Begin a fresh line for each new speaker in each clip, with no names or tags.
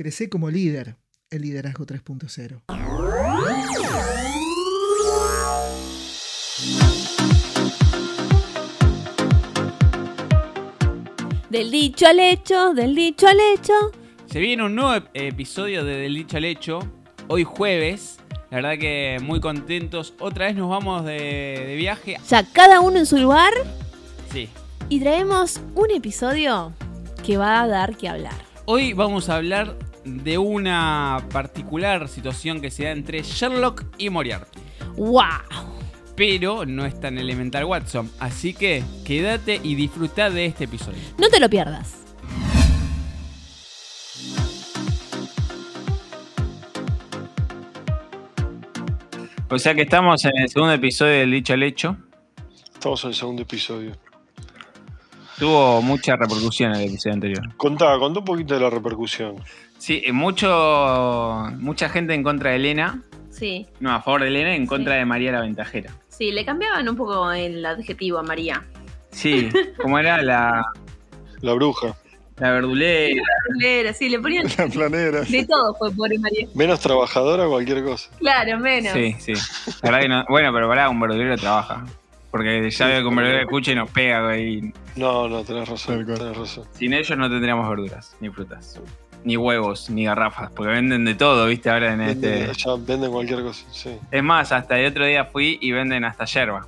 Crece como líder el liderazgo 3.0.
Del dicho al hecho, del dicho al hecho.
Se viene un nuevo ep- episodio de Del Dicho al Hecho, hoy jueves. La verdad que muy contentos. Otra vez nos vamos de, de viaje.
Ya cada uno en su lugar
Sí.
y traemos un episodio que va a dar que hablar.
Hoy vamos a hablar de una particular situación que se da entre Sherlock y Moriarty.
¡Wow!
Pero no es tan elemental Watson. Así que quédate y disfruta de este episodio.
No te lo pierdas.
O sea que estamos en el segundo episodio del Dicho al Hecho.
Estamos en el segundo episodio.
Tuvo mucha repercusión el episodio anterior.
Contá, contá un poquito de la repercusión.
Sí, eh, mucho, mucha gente en contra de Elena.
Sí,
No, a favor de Elena, en contra
Sí.
de María la Ventajera.
sí, le cambiaban un poco el adjetivo a María.
Sí, como era la,
La bruja.
la verdulera.
Era, sí, le ponían
La planera.
de todo fue pobre María.
Menos trabajadora, cualquier cosa.
Claro, menos.
Sí, sí. La verdad que no- bueno, pero pará, un verdulero trabaja. Porque ya veo que un verdulero escucha y nos pega, güey.
No, no, tenés razón. Tenés razón.
Sin ellos no tendríamos verduras, ni frutas, ni huevos, ni garrafas. Porque venden de todo, viste, ahora en
Venden,
este.
ya venden cualquier cosa, sí.
Es más, hasta el otro día fui y venden hasta yerba.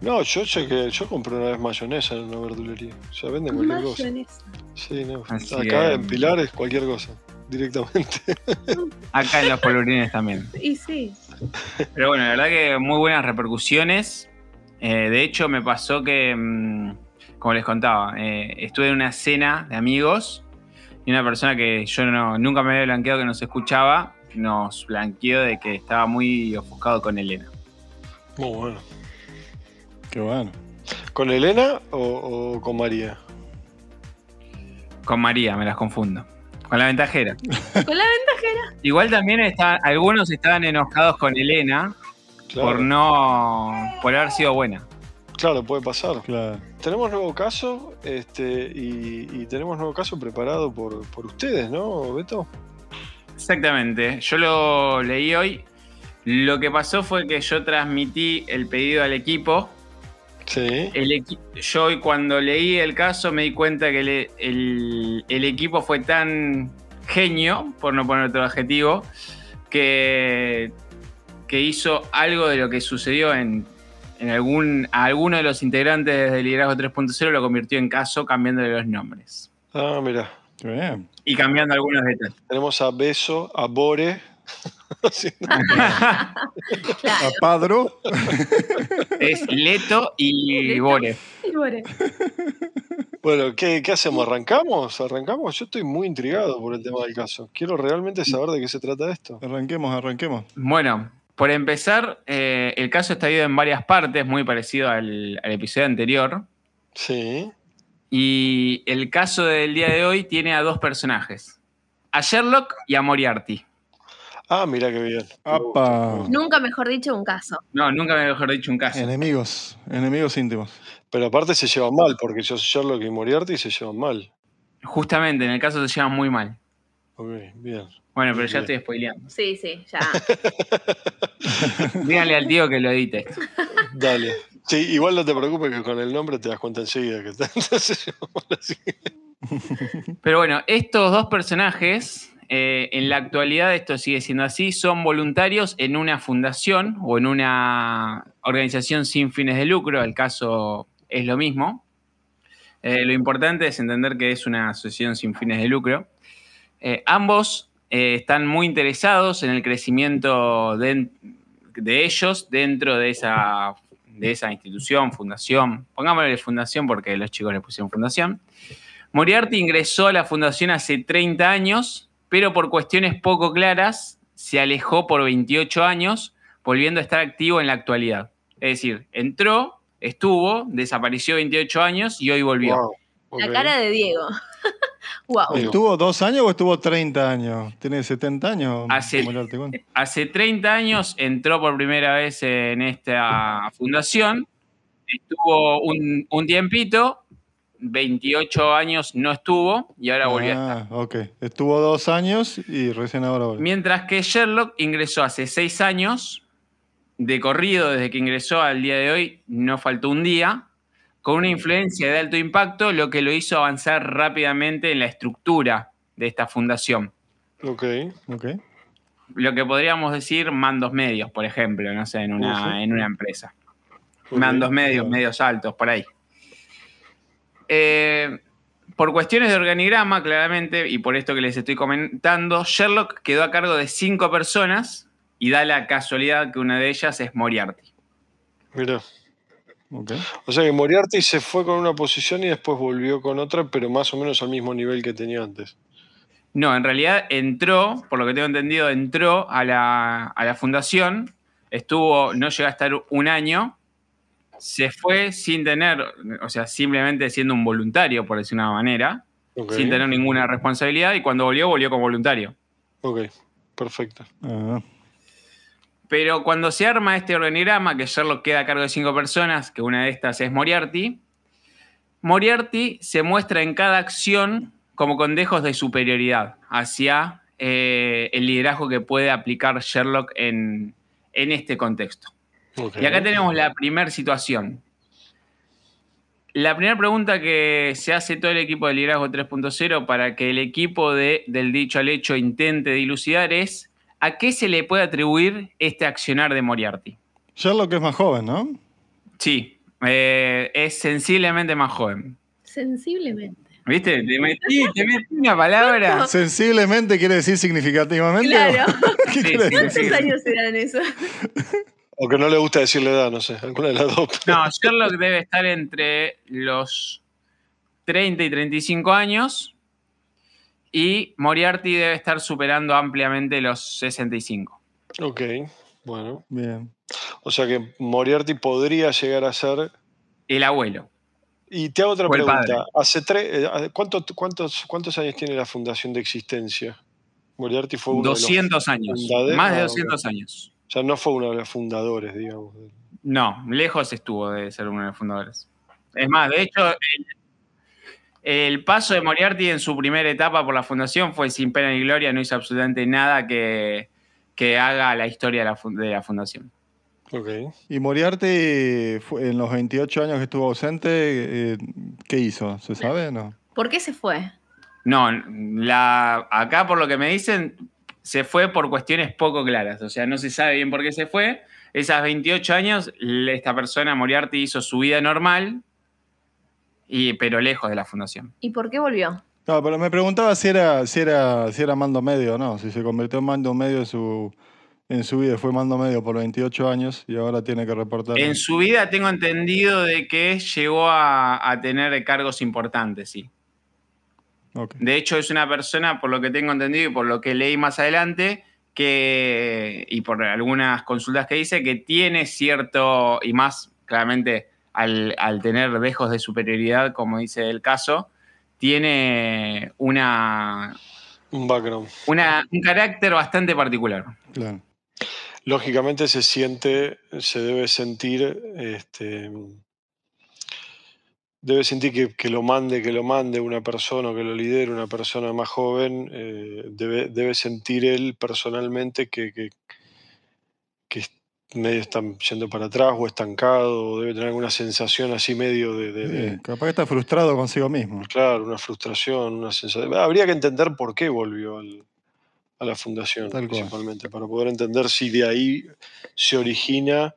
No, yo sé que yo compré una vez mayonesa en una verdulería. Ya venden cualquier cosa.
Mayonesa.
Sí, no.
Así
Acá
que-
en Pilares, cualquier cosa. Directamente.
Acá en los polvorines también.
Y sí.
Pero bueno, la verdad que muy buenas repercusiones. Eh, de hecho, me pasó que, mm, como les contaba, eh, estuve en una cena de amigos y una persona que yo no- nunca me había blanqueado que nos escuchaba, nos blanqueó de que estaba muy ofuscado con Elena.
Muy bueno.
Qué bueno.
¿Con Elena o, o con María?
Con María, me las confundo. Con la ventajera.
Con la ventajera.
Igual también está, algunos estaban enojados con Elena
Claro,
por no. por haber sido buena.
Claro puede pasar.
Claro.
Tenemos nuevo caso este, y, y tenemos nuevo caso preparado por, por ustedes, ¿no, Beto?
Exactamente. Yo lo leí hoy. Lo que pasó fue que yo transmití el pedido al equipo.
Sí.
El equi- yo hoy cuando leí el caso me di cuenta que le- el, el equipo fue tan genio, por no poner otro adjetivo, que, que hizo algo de lo que sucedió en, en algún, a alguno de los integrantes del Liderazgo 3.0 lo convirtió en caso cambiándole los nombres
Ah, mira.
Qué bien.
y cambiando algunos detalles.
Tenemos a Beso, a Bore.
A Padro.
es Leto y
Leto.
Bore.
Y bueno,
bueno, ¿qué, qué hacemos? ¿Arrancamos? ¿Arrancamos? Yo estoy muy intrigado por el tema del caso. Quiero realmente saber de qué se trata esto.
Arranquemos, arranquemos.
Bueno, por empezar, eh, el caso está dividido en varias partes, muy parecido al, al episodio anterior.
Sí.
Y el caso del día de hoy tiene a dos personajes: a Sherlock y a Moriarty.
Ah, mira qué bien.
Apa.
nunca mejor dicho un caso.
No, nunca me mejor dicho un caso.
Enemigos, enemigos íntimos.
Pero aparte se llevan mal, porque yo Sherlock y Moriarty se llevan mal.
Justamente, en el caso se llevan muy mal.
Ok, bien.
Bueno, pero ya estoy spoileando.
Sí, sí, ya.
Díganle al tío que lo edite.
Dale. Sí, igual no te preocupes que con el nombre te das cuenta enseguida que está-.
Pero bueno, estos dos personajes, eh, en la actualidad esto sigue siendo así, son voluntarios en una fundación o en una organización sin fines de lucro, el caso es lo mismo. Eh, lo importante es entender que es una asociación sin fines de lucro. Eh, ambos eh, están muy interesados en el crecimiento de, de ellos dentro de esa, de esa institución, fundación. Pongámosle fundación porque los chicos le pusieron fundación. Moriarty ingresó a la fundación hace 30 años, pero por cuestiones poco claras se alejó por 28 años, volviendo a estar activo en la actualidad. Es decir, entró, estuvo, desapareció 28 años y hoy volvió.
Wow,
La cara de Diego. wow.
¿Estuvo dos años o estuvo 30 años? ¿Tiene 70 años?
Hace-. Hace 30 años entró por primera vez en esta fundación, estuvo un, un tiempito, 28 años no estuvo y ahora volvió a estar.
Ah, ok. Estuvo dos años y recién ahora volvió.
Mientras que Sherlock ingresó hace seis años, de corrido desde que ingresó al día de hoy, no faltó un día, con una influencia de alto impacto, lo que lo hizo avanzar rápidamente en la estructura de esta fundación.
Ok.
Ok.
Lo que podríamos decir mandos medios, por ejemplo, no sé, en una, en una empresa. Mandos medios, medios altos, por ahí. Eh, por cuestiones de organigrama, claramente, y por esto que les estoy comentando, Sherlock quedó a cargo de cinco personas y da la casualidad que una de ellas es Moriarty.
Mira. O sea que Moriarty se fue con una posición y después volvió con otra, pero más o menos al mismo nivel que tenía antes.
No, en realidad entró, por lo que tengo entendido, entró a la, a la fundación, estuvo, no llegó a estar un año, se fue sin tener, o sea, simplemente siendo un voluntario, por decir una manera, sin tener ninguna responsabilidad, y cuando volvió, volvió como voluntario.
Ok, perfecto.
Ah,
Pero cuando se arma este organigrama, que Sherlock queda a cargo de cinco personas, que una de estas es Moriarty, Moriarty se muestra en cada acción como con dejos de superioridad hacia eh, el liderazgo que puede aplicar Sherlock en, en este contexto. Y acá tenemos la primera situación. La primera pregunta que se hace todo el equipo de liderazgo 3.0 para que el equipo de, del dicho al hecho intente dilucidar es ¿a qué se le puede atribuir este accionar de Moriarty?
Sherlock es más joven, ¿no?
Sí, eh, es sensiblemente más joven.
Sensiblemente.
¿Viste? Te metí, te metí una palabra.
Sensiblemente quiere decir significativamente.
Claro.
¿Qué
Sí,
quiere
sí,
decir?
sí.
¿Cuántos años eran eso?
O que no le gusta decirle edad, no sé, alguna de las dos.
No, Sherlock debe estar entre los 30 y 35 años y Moriarty debe estar superando ampliamente los 65.
Ok, bueno.
Bien.
O sea que Moriarty podría llegar a ser.
El abuelo.
Y te hago otra pregunta. Hace tres, eh, ¿cuánto- cuántos, ¿Cuántos años tiene la fundación de existencia? Moriarty fue uno de los
200 años.
fundadores.
Más de
Ah,
200 años.
O sea, no fue uno de los fundadores, digamos.
No, lejos estuvo de ser uno de los fundadores. Es más, de hecho, el, paso de Moriarty en su primera etapa por la fundación fue sin pena ni gloria, no hizo absolutamente nada que, que haga la historia de la, fun- de la fundación.
Ok.
Y Moriarty, en los 28 años que estuvo ausente, eh, ¿qué hizo? ¿Se sabe? No.
¿Por qué se fue?
No, la, acá por lo que me dicen, se fue por cuestiones poco claras. O sea, no se sabe bien por qué se fue. Esas 28 años, esta persona, Moriarty, hizo su vida normal, y, pero lejos de la fundación.
¿Y por qué volvió?
No, pero me preguntaba si era, si era, si era mando medio o no, si se convirtió en mando medio en su, en su vida, fue mando medio por 28 años y ahora tiene que reportar.
En su vida tengo entendido de que llegó a, a tener cargos importantes, sí. De hecho, es una persona, por lo que tengo entendido y por lo que leí más adelante, que, y por algunas consultas que hice, que tiene cierto, y más claramente al, al tener dejos de superioridad, como dice el caso, tiene una,
Un background.
una- un carácter bastante particular.
Claro.
Lógicamente se siente, se debe sentir, este, debe sentir que, que lo mande, que lo mande una persona o que lo lidere una persona más joven, eh, debe, debe sentir él personalmente que, que, medio están yendo para atrás o estancado, o debe tener alguna sensación así medio de, de- de-
Sí, capaz que está frustrado consigo mismo.
claro, una frustración, una sensación. Habría que entender por qué volvió al- a la fundación,
Tal cual.
principalmente, para poder entender si de ahí se origina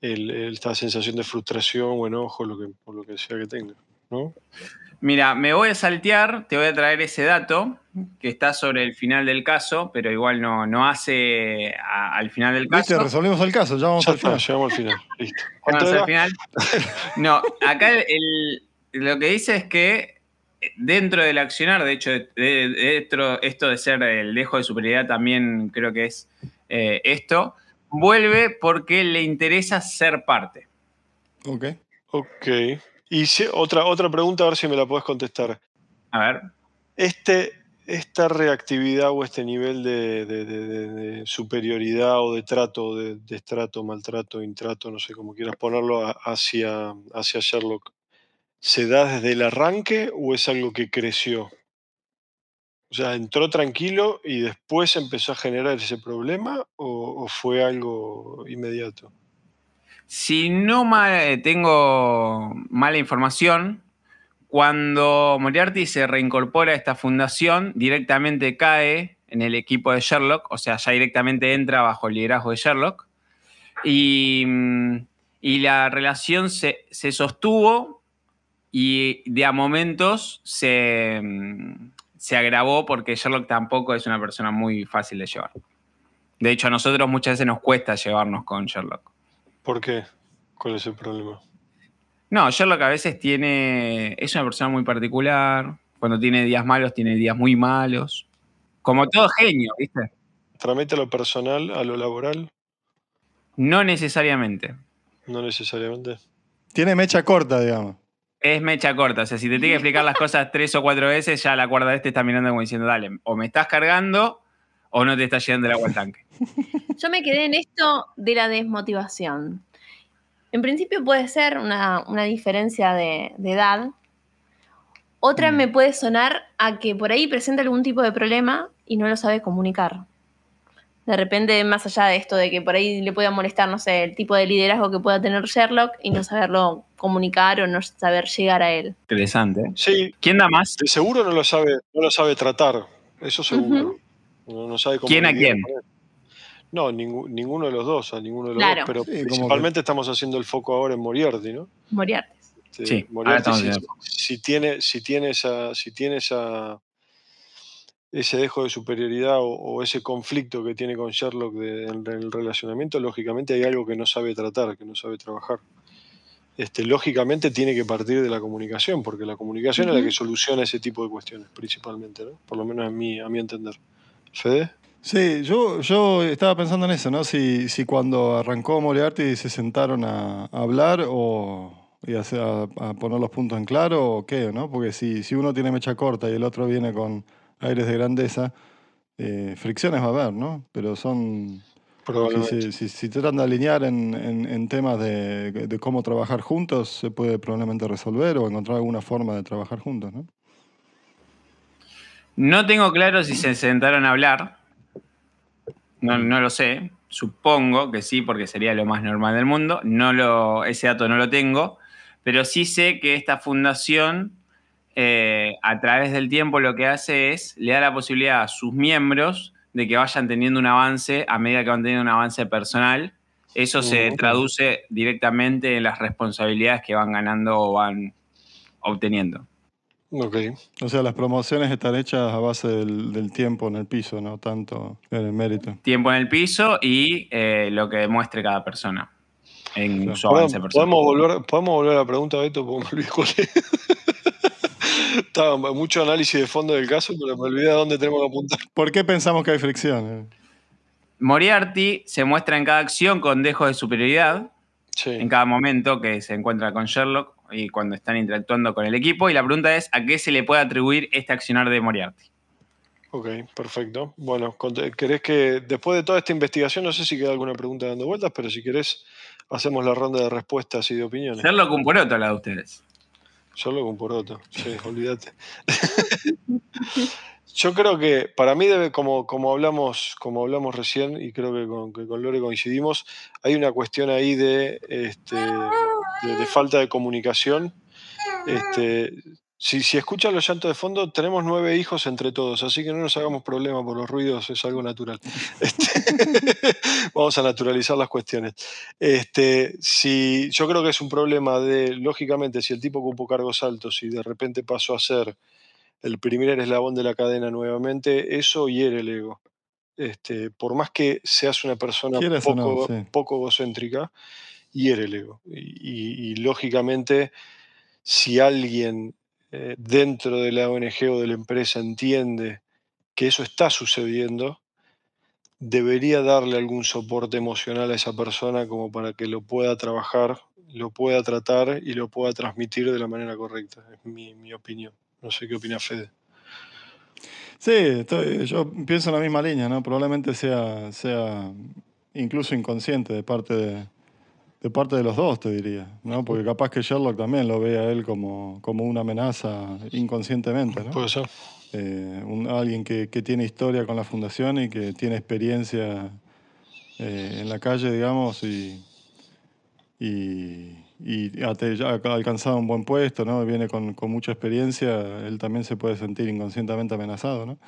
el- el- esta sensación de frustración o enojo, lo que, por lo que sea que tenga. ¿no?
Mira, me voy a saltear, te voy a traer ese dato que está sobre el final del caso, pero igual no, no hace a- al final del
¿Viste?
caso.
Resolvimos el caso, ya vamos
Ya
al
está,
final.
llegamos al final. Listo. ¿Cuánto
Vamos al final. No, acá el- lo que dice es que dentro del accionar, de hecho, de- de- dentro esto de ser el dejo de superioridad también creo que es eh, esto, vuelve porque le interesa ser parte.
Ok.
Ok. Y si- otra, otra pregunta, a ver si me la podés contestar.
A ver,
Este, esta reactividad o este nivel de, de- de- de- de superioridad o de trato, de destrato, maltrato, intrato, no sé cómo quieras ponerlo, hacia, hacia Sherlock, ¿Se da desde el arranque o es algo que creció? O sea, ¿entró tranquilo y después empezó a generar ese problema o, o fue algo inmediato?
Si no eh, tengo mala información, cuando Moriarty se reincorpora a esta fundación, directamente cae en el equipo de Sherlock, o sea, ya directamente entra bajo el liderazgo de Sherlock. Y, mm, la relación se, se sostuvo y de a momentos se, mm, se agravó porque Sherlock tampoco es una persona muy fácil de llevar. De hecho, a nosotros muchas veces nos cuesta llevarnos con Sherlock.
¿Por qué? ¿Cuál es el problema?
No, Sherlock a veces tiene. Es una persona muy particular. Cuando tiene días malos, tiene días muy malos. Como todo genio, ¿viste?
¿Tramite lo personal a lo laboral?
No necesariamente.
No necesariamente.
Tiene mecha corta, digamos.
Es mecha corta. O sea, si te tiene que explicar las cosas tres o cuatro veces, ya la cuarta vez te está mirando como diciendo, dale, o me estás cargando o no te está llegando el agua al tanque.
Yo me quedé en esto de la desmotivación. En principio puede ser una, una diferencia de, de edad. Otra
Mm.
me puede sonar a que por ahí presenta algún tipo de problema y no lo sabe comunicar. De repente, más allá de esto de que por ahí le pueda molestar, no sé, el tipo de liderazgo que pueda tener Sherlock y no saberlo comunicar o no saber llegar a él.
Interesante.
Sí,
¿Quién da más?
de seguro no lo sabe, no lo sabe tratar. Eso seguro. No, no sabe cómo
¿Quién a quién?
No, ninguno de los dos, a ninguno de los
Claro.
dos. Pero
Sí,
principalmente estamos haciendo el foco ahora en Moriarty, ¿no?
Moriarty.
Este,
Sí,
Moriarty, si, si tiene, si tiene esa, si tiene esa, ese dejo de superioridad o, o ese conflicto que tiene con Sherlock de- en el relacionamiento, lógicamente hay algo que no sabe tratar, que no sabe trabajar. Este, lógicamente tiene que partir de la comunicación, porque la comunicación es la que soluciona ese tipo de cuestiones, principalmente, ¿no? Por lo menos a mi, a mi entender. ¿Fede?
Sí, yo, yo estaba pensando en eso, ¿no? Si, si cuando arrancó Moriarty se sentaron a, a hablar o y a, poner los puntos en claro o qué, ¿no? Porque si, si uno tiene mecha corta y el otro viene con aires de grandeza, eh, fricciones va a haber, ¿no? Pero son... Si si, si tratan de alinear en, en- en temas de, de cómo trabajar juntos, se puede probablemente resolver o encontrar alguna forma de trabajar juntos, ¿no?
No tengo claro si se sentaron a hablar. No, no lo sé. Supongo que sí, porque sería lo más normal del mundo. No lo, ese dato no lo tengo. Pero sí sé que esta fundación, eh, a través del tiempo, lo que hace es le da la posibilidad a sus miembros de que vayan teniendo un avance a medida que van teniendo un avance personal. Eso se traduce directamente en las responsabilidades que van ganando o van obteniendo.
Ok.
O sea, las promociones están hechas a base del, del tiempo en el piso, no tanto en el mérito.
tiempo en el piso y eh, lo que demuestre cada persona en su avance
¿Podemos,
personal.
podemos volver, podemos volver a la pregunta, Beto, porque me olvidé cuál es. Estaba mucho análisis de fondo del caso, pero me olvidé a dónde tenemos que apuntar.
¿Por qué pensamos que hay fricción?
Moriarty se muestra en cada acción con dejo de superioridad,
Sí.
en cada momento que se encuentra con Sherlock y cuando están interactuando con el equipo. Y la pregunta es, ¿a qué se le puede atribuir este accionar de Moriarty?
Ok, perfecto. Bueno, ¿querés que después de toda esta investigación, no sé si queda alguna pregunta dando vueltas, pero si querés, hacemos la ronda de respuestas y de opiniones.
Sherlock un poroto, la de ustedes.
Solo con poroto, sí, olvídate. Yo creo que para mí debe, como, como hablamos, como hablamos recién, y creo que con, que con Lore coincidimos, hay una cuestión ahí de, este, de, de falta de comunicación. Este, si, si escuchan los llantos de fondo, tenemos nueve hijos entre todos, así que no nos hagamos problema por los ruidos, es algo natural. Este, vamos a naturalizar las cuestiones. Este, si, yo creo que es un problema de, lógicamente, si el tipo ocupó cargos altos y de repente pasó a ser el primer eslabón de la cadena nuevamente, eso hiere el ego. Este, por más que seas una persona
no,
poco,
sí.
poco egocéntrica, hiere el ego. Y, y- y, lógicamente, si alguien eh, dentro de la ONG o de la empresa entiende que eso está sucediendo, debería darle algún soporte emocional a esa persona como para que lo pueda trabajar, lo pueda tratar y lo pueda transmitir de la manera correcta. Es mi, mi opinión. No sé qué opina Fede.
Sí, estoy- yo pienso en la misma línea, ¿no? Probablemente sea, sea incluso inconsciente de parte de, de parte de los dos, te diría, ¿no? Porque capaz que Sherlock también lo ve a él como, como una amenaza inconscientemente, ¿no?
Puede ser.
Eh, un- alguien que, que tiene historia con la fundación y que tiene experiencia eh, en la calle, digamos, y, y, y ha, te- ya ha alcanzado un buen puesto, ¿no? Viene con, con mucha experiencia, él también se puede sentir inconscientemente amenazado, ¿no?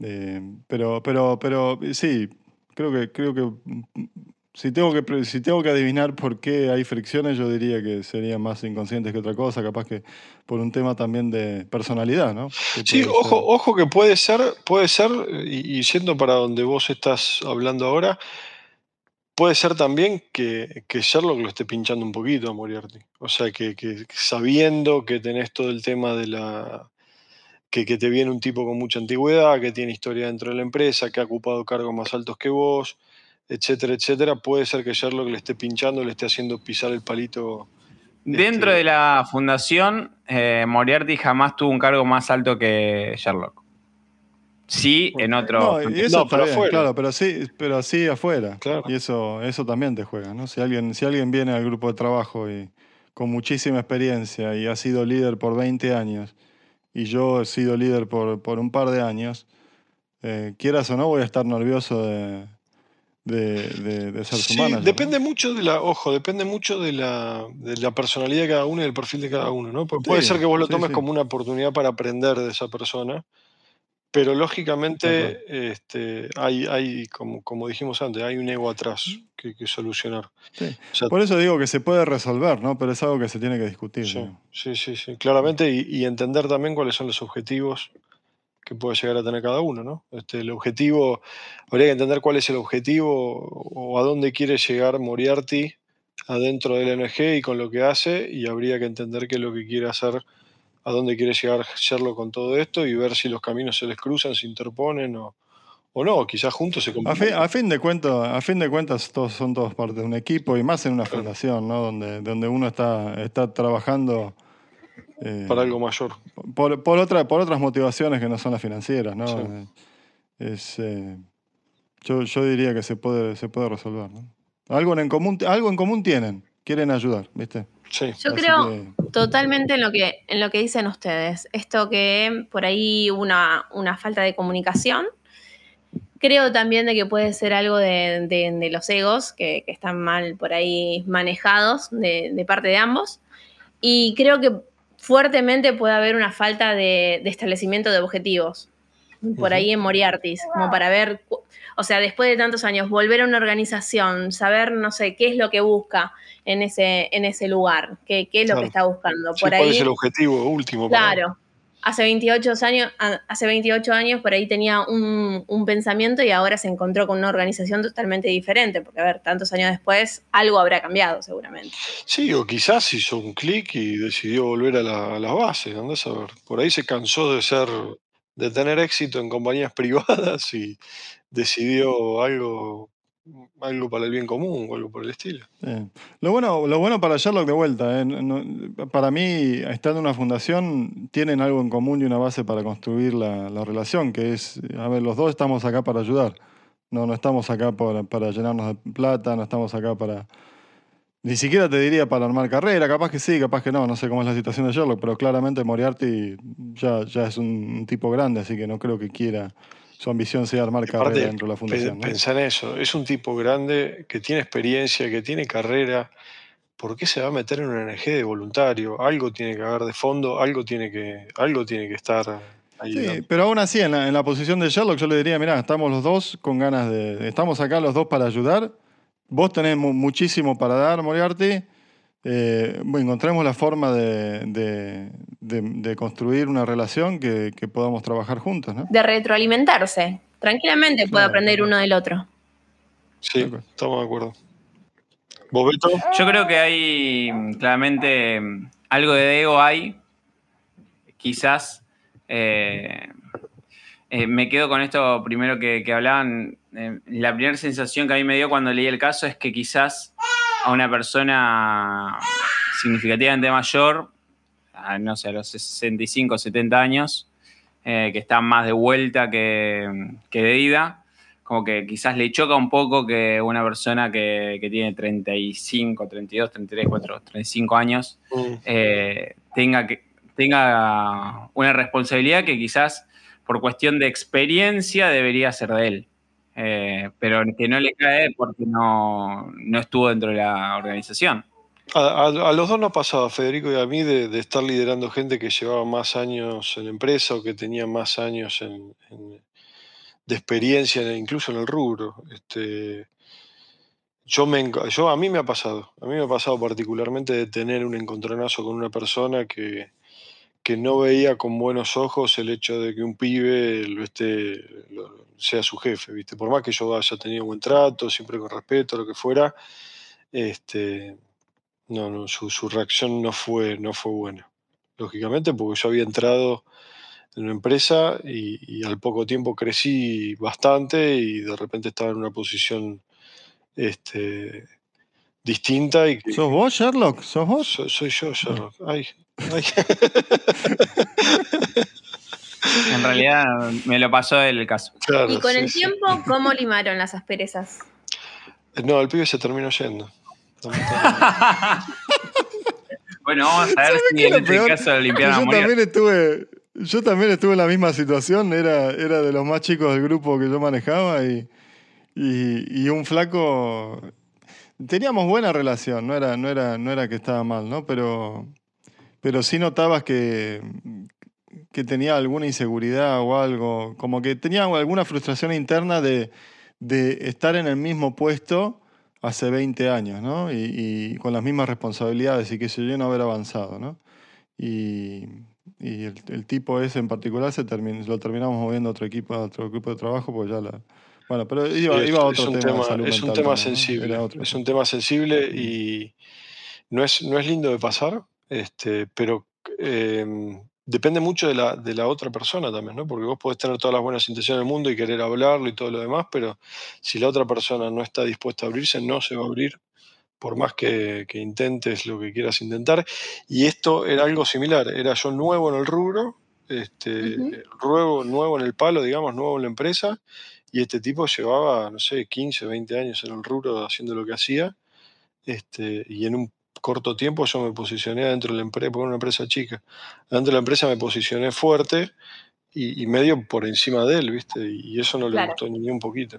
Eh, pero, pero, pero sí, creo que, creo que si tengo que, si tengo que adivinar por qué hay fricciones, yo diría que serían más inconscientes que otra cosa, capaz que por un tema también de personalidad, ¿no?
Sí, ojo,
ser-
ojo que puede ser, puede ser, y, y yendo para donde vos estás hablando ahora, puede ser también que, que Sherlock lo esté pinchando un poquito a Moriarty. O sea, que, que sabiendo que tenés todo el tema de la. Que, que te viene un tipo con mucha antigüedad, que tiene historia dentro de la empresa, que ha ocupado cargos más altos que vos, etcétera, etcétera, puede ser que Sherlock le esté pinchando, le esté haciendo pisar el palito.
Dentro
Este-
de la fundación, eh, Moriarty jamás tuvo un cargo más alto que Sherlock. Sí, en otro.
No, y eso
No, pero
bien,
afuera.
claro, pero sí, pero sí afuera.
Claro.
Y eso, eso también te juega, ¿no? Si alguien, si alguien viene al grupo de trabajo y con muchísima experiencia y ha sido líder por 20 años y yo he sido líder por, por un par de años, eh, quieras o no, voy a estar nervioso de, de, de- de ser
Sí,
manager, ¿no?
depende mucho de la, ojo, depende mucho de la, de la personalidad de cada uno y del perfil de cada uno, ¿no? Porque puede
Sí,
ser que vos lo tomes
sí.
como una oportunidad para aprender de esa persona, pero lógicamente este, hay, hay como, como dijimos antes, hay un ego atrás que, que solucionar.
Sí.
O sea,
Por eso digo que se puede resolver, ¿no? Pero es algo que se tiene que discutir.
sí,
¿no?
sí, sí, sí, claramente, y, y entender también cuáles son los objetivos que puede llegar a tener cada uno, ¿no? Este, el objetivo, habría que entender cuál es el objetivo o a dónde quiere llegar Moriarty adentro del NG y con lo que hace, y habría que entender qué es lo que quiere hacer, a dónde quiere llegar Sherlock con todo esto y ver si los caminos se les cruzan, se interponen o, o no, quizás juntos se
A fin, a fin de cuentas, a fin de cuentas todos son todos parte de un equipo y más en una fundación, ¿no? Donde, donde uno está, está trabajando eh,
para algo mayor.
por, por otra, por otras motivaciones que no son las financieras, ¿no?
Sí.
Eh, Es, eh, yo, yo diría que se puede, se puede resolver, ¿no? Algo en común, algo en común tienen, quieren ayudar, ¿viste?
Sí,
Yo
Así
creo
que-
totalmente en lo que, en lo que dicen ustedes. Esto que por ahí hubo una, una falta de comunicación. Creo también de que puede ser algo de, de- de los egos que, que están mal por ahí manejados de, de parte de ambos. Y creo que fuertemente puede haber una falta de, de establecimiento de objetivos. Por ahí en Moriartis, como para ver, o sea, después de tantos años, volver a una organización, saber, no sé, qué es lo que busca en ese, en ese lugar, qué, qué es lo
Claro.
que está buscando.
Sí,
Por
¿Cuál
ahí,
es el objetivo último? para?
Claro. Hace 28 años, hace 28 años por ahí tenía un, pensamiento y ahora se encontró con una organización totalmente diferente, porque a ver, tantos años después algo habrá cambiado seguramente.
Sí, o quizás hizo un clic y decidió volver a la, a la base, andás a. Por ahí se cansó de ser, de tener éxito en compañías privadas y decidió algo, algo para el bien común o algo por el estilo.
Sí. Lo, bueno, lo bueno para Sherlock de vuelta, ¿eh? No- para mí, estando en una fundación, tienen algo en común y una base para construir la, la relación, que es, a ver, los dos estamos acá para ayudar. No, no estamos acá para, para llenarnos de plata, no estamos acá para... Ni siquiera te diría para armar carrera, capaz que sí, capaz que no, no sé cómo es la situación de Sherlock, pero claramente Moriarty ya, ya es un tipo grande, así que no creo que quiera, su ambición sea armar carrera
Aparte,
dentro de la fundación. ¿no?
pensá en eso, es un tipo grande que tiene experiencia, que tiene carrera. ¿Por qué se va a meter en una ONG de voluntario? Algo tiene que haber de fondo, algo tiene que, algo tiene que estar ahí.
Sí, pero aún así, en la, en la posición de Sherlock, yo le diría, mirá, estamos los dos con ganas de... Estamos acá los dos para ayudar. Vos tenés mu- muchísimo para dar, Moriarty. Eh, bueno, encontremos la forma de, de- de- de construir una relación que, que podamos trabajar juntos, ¿no?
De retroalimentarse. Tranquilamente puede aprender
claro.
uno del otro.
Sí, estamos de acuerdo. ¿Vos, Beto?
Yo creo que hay claramente algo de ego hay. Quizás eh, eh, me quedo con esto primero que, que hablaban. eh, la primera sensación que a mí me dio cuando leí el caso es que quizás a una persona significativamente mayor, a, no sé, a los 65, 70 años, eh, que está más de vuelta que, que de ida, como que quizás le choca un poco que una persona que, tiene 35, 32, 33, 4, 35 años eh, tenga, que, tenga una responsabilidad que quizás por cuestión de experiencia debería ser de él. Eh, pero que no le cae porque no, estuvo dentro de la organización.
A, los dos nos ha pasado, a Federico y a mí, de, estar liderando gente que llevaba más años en empresa o que tenía más años de experiencia, incluso en el rubro. Este, yo me, yo, a mí me ha pasado, a mí me ha pasado particularmente de tener un encontronazo con una persona que, que no veía con buenos ojos el hecho de que un pibe lo esté, sea su jefe, ¿viste? Por más que yo haya tenido buen trato, siempre con respeto, lo que fuera, este, no, no, su, su reacción no fue, no fue buena. Lógicamente, porque yo había entrado en una empresa y, al poco tiempo crecí bastante y de repente estaba en una posición este, distinta. Y
¿Sos vos, Sherlock? ¿Sos vos?
soy yo, Sherlock. Ay,
en realidad me lo pasó el caso.
y con el tiempo, ¿cómo limaron las asperezas?
No, el pibe se terminó yendo.
bueno, vamos a ver si en este caso
lo limpiaron. Yo también estuve yo también estuve en la misma situación, era, era de los más chicos del grupo que yo manejaba y, y, un flaco... Teníamos buena relación, no era, no era, no era que estaba mal, ¿no? Pero, pero sí notabas que, que tenía alguna inseguridad o algo, como que tenía alguna frustración interna de, de estar en el mismo puesto hace 20 años, ¿no? Y, y, con las mismas responsabilidades y que se yo no haber avanzado, ¿no? Y, y el, tipo ese en particular se lo terminamos moviendo a otro equipo, a otro equipo de trabajo, pues ya la. Bueno, pero iba, a otro tema.
es un tema sensible. Es un tema sensible y no es, no es lindo de pasar, este, pero em, depende mucho de la, de la otra persona también, ¿no? Porque vos podés tener todas las buenas intenciones del mundo y querer hablarlo y todo lo demás, pero si la otra persona no está dispuesta a abrirse, no se va a abrir por más que, intentes lo que quieras intentar. Y esto era algo similar, era yo nuevo en el rubro, este, nuevo, nuevo en el palo, digamos, nuevo en la empresa, y este tipo llevaba, no sé, 15, 20 años en el rubro haciendo lo que hacía, este, y en un corto tiempo yo me posicioné dentro de la empresa, porque una empresa chica, dentro de la empresa me posicioné fuerte y, medio por encima de él, ¿viste? Y eso no le gustó ni un poquito.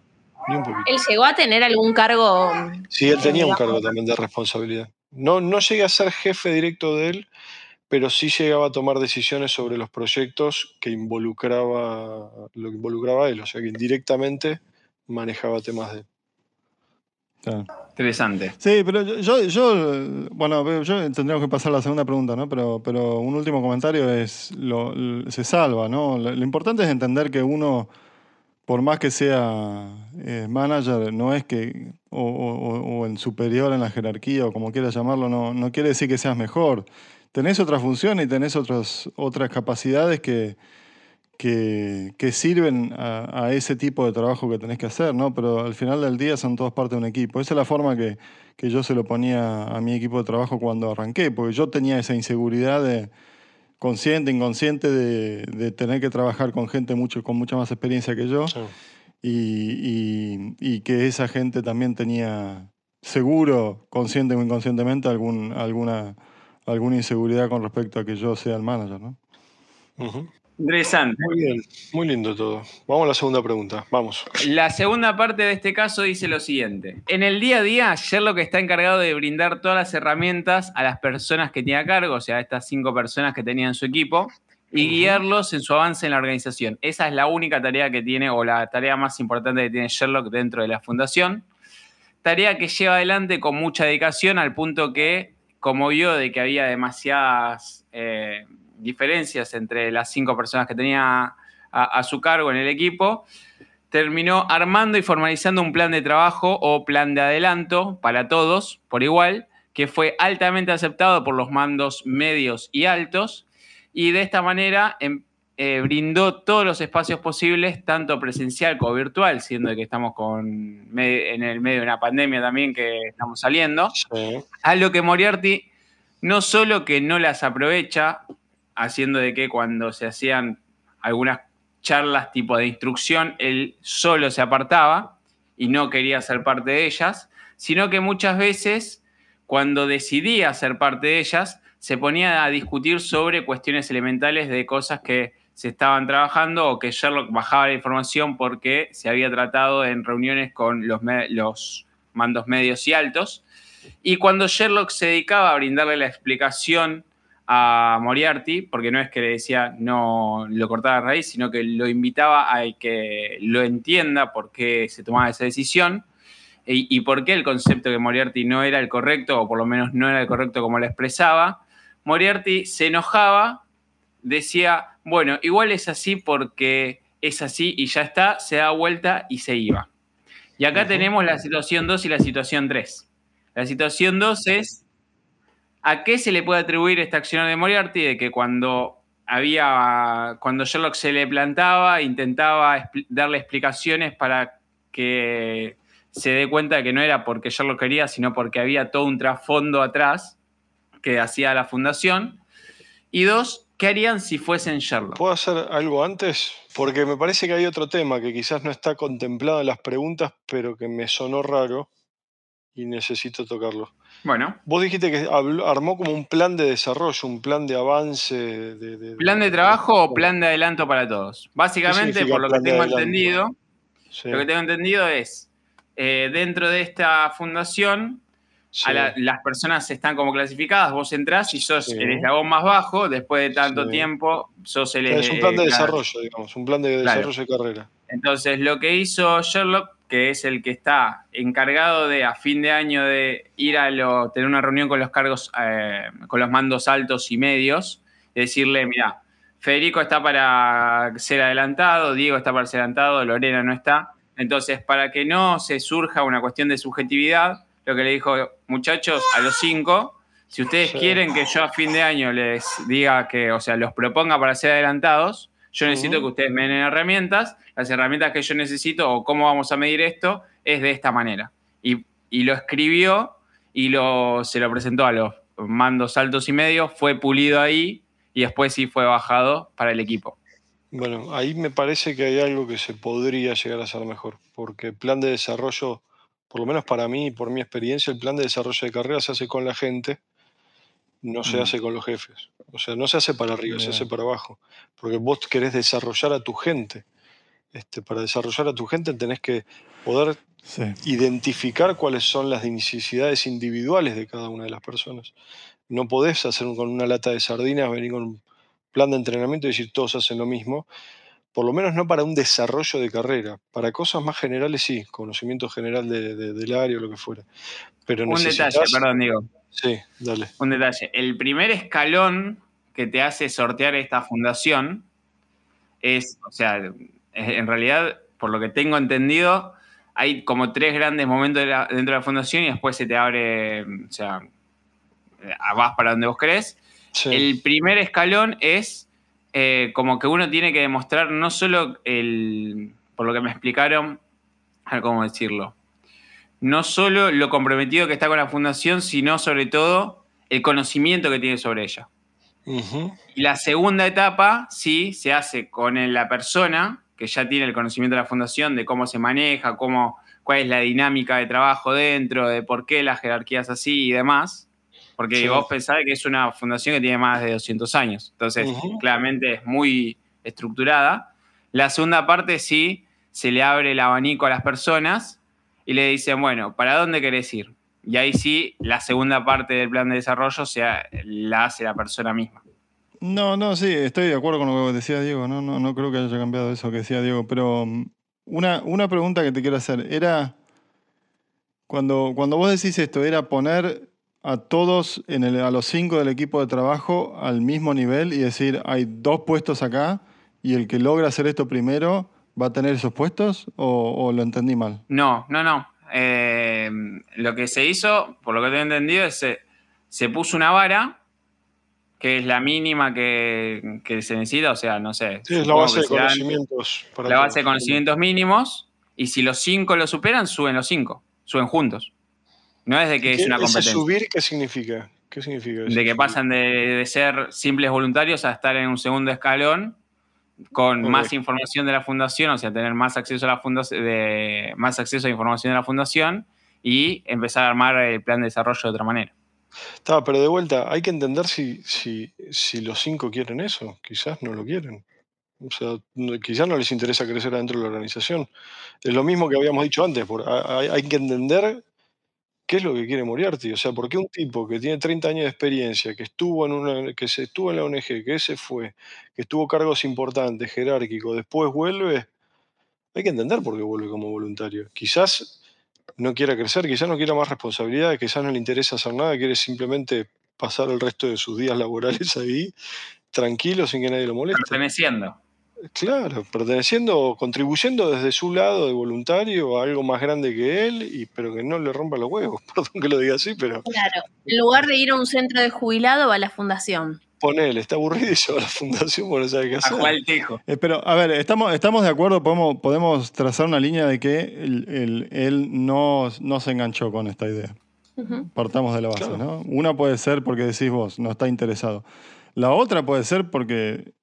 ¿Él llegó a tener algún cargo?
Sí, él tenía un cargo también de responsabilidad. No, no llegué a ser jefe directo de él, pero sí llegaba a tomar decisiones sobre los proyectos que involucraba lo que involucraba a él, o sea que indirectamente manejaba temas de él.
Interesante.
Sí, pero yo, yo, bueno, yo tendríamos que pasar a la segunda pregunta, ¿no? Pero, pero un último comentario es, lo, se salva, ¿no? lo importante es entender que uno por más que sea eh, manager, no es que, o, o, en superior en la jerarquía, o como quieras llamarlo, no, no quiere decir que seas mejor. Tenés otra función y tenés otras, otras capacidades que, que, que sirven a, a, ese tipo de trabajo que tenés que hacer, ¿no? Pero al final del día son todos parte de un equipo. Esa es la forma que, que yo se lo ponía a mi equipo de trabajo cuando arranqué, porque yo tenía esa inseguridad de consciente, inconsciente de, tener que trabajar con gente mucho, con mucha más experiencia que yo y, que esa gente también tenía seguro, consciente o inconscientemente, algún, alguna, alguna inseguridad con respecto a que yo sea el manager. ¿no?
Interesante.
Muy bien, muy lindo todo. Vamos a la segunda pregunta, vamos.
La segunda parte de este caso dice lo siguiente. En el día a día, Sherlock está encargado de brindar todas las herramientas a las personas que tiene a cargo, o sea, a estas cinco personas que tenía en su equipo, y guiarlos en su avance en la organización. Esa es la única tarea que tiene, o la tarea más importante que tiene Sherlock dentro de la fundación. Tarea que lleva adelante con mucha dedicación al punto que, como vio de que había demasiadas... Eh, diferencias entre las cinco personas que tenía a, su cargo en el equipo, terminó armando y formalizando un plan de trabajo o plan de adelanto para todos por igual, que fue altamente aceptado por los mandos medios y altos, y de esta manera em, eh, brindó todos los espacios posibles, tanto presencial como virtual, siendo que estamos con, en el medio de una pandemia también que estamos saliendo, a lo que Moriarty no solo que no las aprovecha, haciendo de que cuando se hacían algunas charlas tipo de instrucción, él solo se apartaba y no quería ser parte de ellas, sino que muchas veces cuando decidía ser parte de ellas, se ponía a discutir sobre cuestiones elementales de cosas que se estaban trabajando o que Sherlock bajaba la información porque se había tratado en reuniones con los, los mandos medios y altos. Y cuando Sherlock se dedicaba a brindarle la explicación a Moriarty, porque no es que le decía no lo cortaba a raíz, sino que lo invitaba a que lo entienda por qué se tomaba esa decisión y, y, por qué el concepto de Moriarty no era el correcto, o por lo menos no era el correcto como lo expresaba, Moriarty se enojaba, decía, bueno, igual es así porque es así y ya está, se da vuelta y se iba. Y acá tenemos la situación 2 y la situación 3. La situación 2 es ¿A qué se le puede atribuir esta acción de Moriarty? De que cuando había, cuando Sherlock se le plantaba, intentaba darle explicaciones para que se dé cuenta de que no era porque Sherlock quería, sino porque había todo un trasfondo atrás que hacía la fundación. Y dos, ¿qué harían si fuesen Sherlock?
¿Puedo hacer algo antes? Porque me parece que hay otro tema que quizás no está contemplado en las preguntas, pero que me sonó raro y necesito tocarlo.
Bueno.
Vos dijiste que armó como un plan de desarrollo, un plan de avance. De,
¿Plan de trabajo o plan de adelanto para todos? Básicamente, por lo que tengo entendido, lo que tengo entendido es, eh, dentro de esta fundación, las personas están como clasificadas, vos entrás y sos el eslabón más bajo, después de tanto tiempo, sos el...
Es un plan de desarrollo, digamos, un plan de desarrollo de carrera.
Entonces, lo que hizo Sherlock que es el que está encargado de a fin de año de ir a lo, tener una reunión con los cargos, eh, con los mandos altos y medios, y decirle, mira, Federico está para ser adelantado, Diego está para ser adelantado, Lorena no está. Entonces, para que no se surja una cuestión de subjetividad, lo que le dijo, muchachos, a los cinco, si ustedes quieren que yo a fin de año les diga que, o sea, los proponga para ser adelantados, yo necesito que ustedes me den herramientas, las herramientas que yo necesito o cómo vamos a medir esto es de esta manera. Y, lo escribió y lo, se lo presentó a los mandos altos y medios, fue pulido ahí y después sí fue bajado para el equipo.
Bueno, ahí me parece que hay algo que se podría llegar a hacer mejor, porque el plan de desarrollo, por lo menos para mí y por mi experiencia, el plan de desarrollo de carrera se hace con la gente, no se mm. hace con los jefes. O sea, no se hace para arriba, se hace para abajo. Porque vos querés desarrollar a tu gente. Este, para desarrollar a tu gente tenés que poder identificar cuáles son las necesidades individuales de cada una de las personas. No podés hacer con una lata de sardinas, venir con un plan de entrenamiento y decir todos hacen lo mismo. Por lo menos no para un desarrollo de carrera. Para cosas más generales sí, conocimiento general del área o lo que fuera. Pero
un detalle, perdón, digo.
Sí, dale.
Un detalle. El primer escalón que te hace sortear esta fundación es, o sea, en realidad, por lo que tengo entendido, hay como tres grandes momentos dentro de la fundación y después se te abre, o sea, vas para donde vos querés. El primer escalón es eh, como que uno tiene que demostrar no solo el, por lo que me explicaron, cómo decirlo, no solo lo comprometido que está con la fundación, sino sobre todo el conocimiento que tiene sobre ella. Y la segunda etapa, sí, se hace con la persona que ya tiene el conocimiento de la fundación, de cómo se maneja, cómo, cuál es la dinámica de trabajo dentro, de por qué las jerarquías así y demás. Porque vos pensás que es una fundación que tiene más de 200 años. Entonces, claramente es muy estructurada. La segunda parte sí se le abre el abanico a las personas y le dicen, bueno, ¿para dónde querés ir? Y ahí sí, la segunda parte del plan de desarrollo sea, la hace la persona misma.
No, no, sí, estoy de acuerdo con lo que decía Diego, no, no, no creo que haya cambiado eso que decía Diego, pero mm, una, una pregunta que te quiero hacer, era, cuando, cuando vos decís esto, era poner a todos, en el, a los cinco del equipo de trabajo al mismo nivel y decir, hay dos puestos acá y el que logra hacer esto primero va a tener esos puestos o, lo entendí mal?
No, no, no. Eh, lo que se hizo, por lo que tengo entendido, es se, se puso una vara que es la mínima que, se necesita, o sea, no sé.
Sí, es la base de conocimientos.
la base de conocimientos mínimos, y si los cinco lo superan, suben los cinco, suben juntos. No es de que es una competencia.
subir qué significa? ¿Qué significa
De que pasan de, ser simples voluntarios a estar en un segundo escalón con más información de la fundación, o sea, tener más acceso a la fundación, de, más acceso a información de la fundación y empezar a armar el plan de desarrollo de otra manera.
Está, pero de vuelta, hay que entender si, si, si los cinco quieren eso. Quizás no lo quieren. O sea, quizás no les interesa crecer adentro de la organización. Es lo mismo que habíamos dicho antes. por- ha- hay, hay que entender qué es lo que quiere Moriarty. O sea, ¿por qué un tipo que tiene 30 años de experiencia, que estuvo en una, que se estuvo en la ONG, que se fue, que estuvo cargos importantes, jerárquicos, después vuelve? Hay que entender por qué vuelve como voluntario. Quizás no quiera crecer, quizás no quiera más responsabilidad, quizás no le interesa hacer nada, quiere simplemente pasar el resto de sus días laborales ahí, tranquilo, sin que nadie lo moleste.
Perteneciendo.
Claro, perteneciendo contribuyendo desde su lado de voluntario a algo más grande que él, y, pero que no le rompa los huevos. Perdón que lo diga así, pero
Claro. En lugar de ir a un centro de jubilado, va a la fundación.
ponele, está aburrido y se va a la fundación porque no sabe qué
A
hacer.
Juan Tejo.
Eh, pero, a ver, estamos, estamos de acuerdo, podemos, podemos trazar una línea de que él, él- él no, no se enganchó con esta idea. Partamos de la base,
Claro.
¿no? Una puede ser porque decís vos, no está interesado. La otra puede ser porque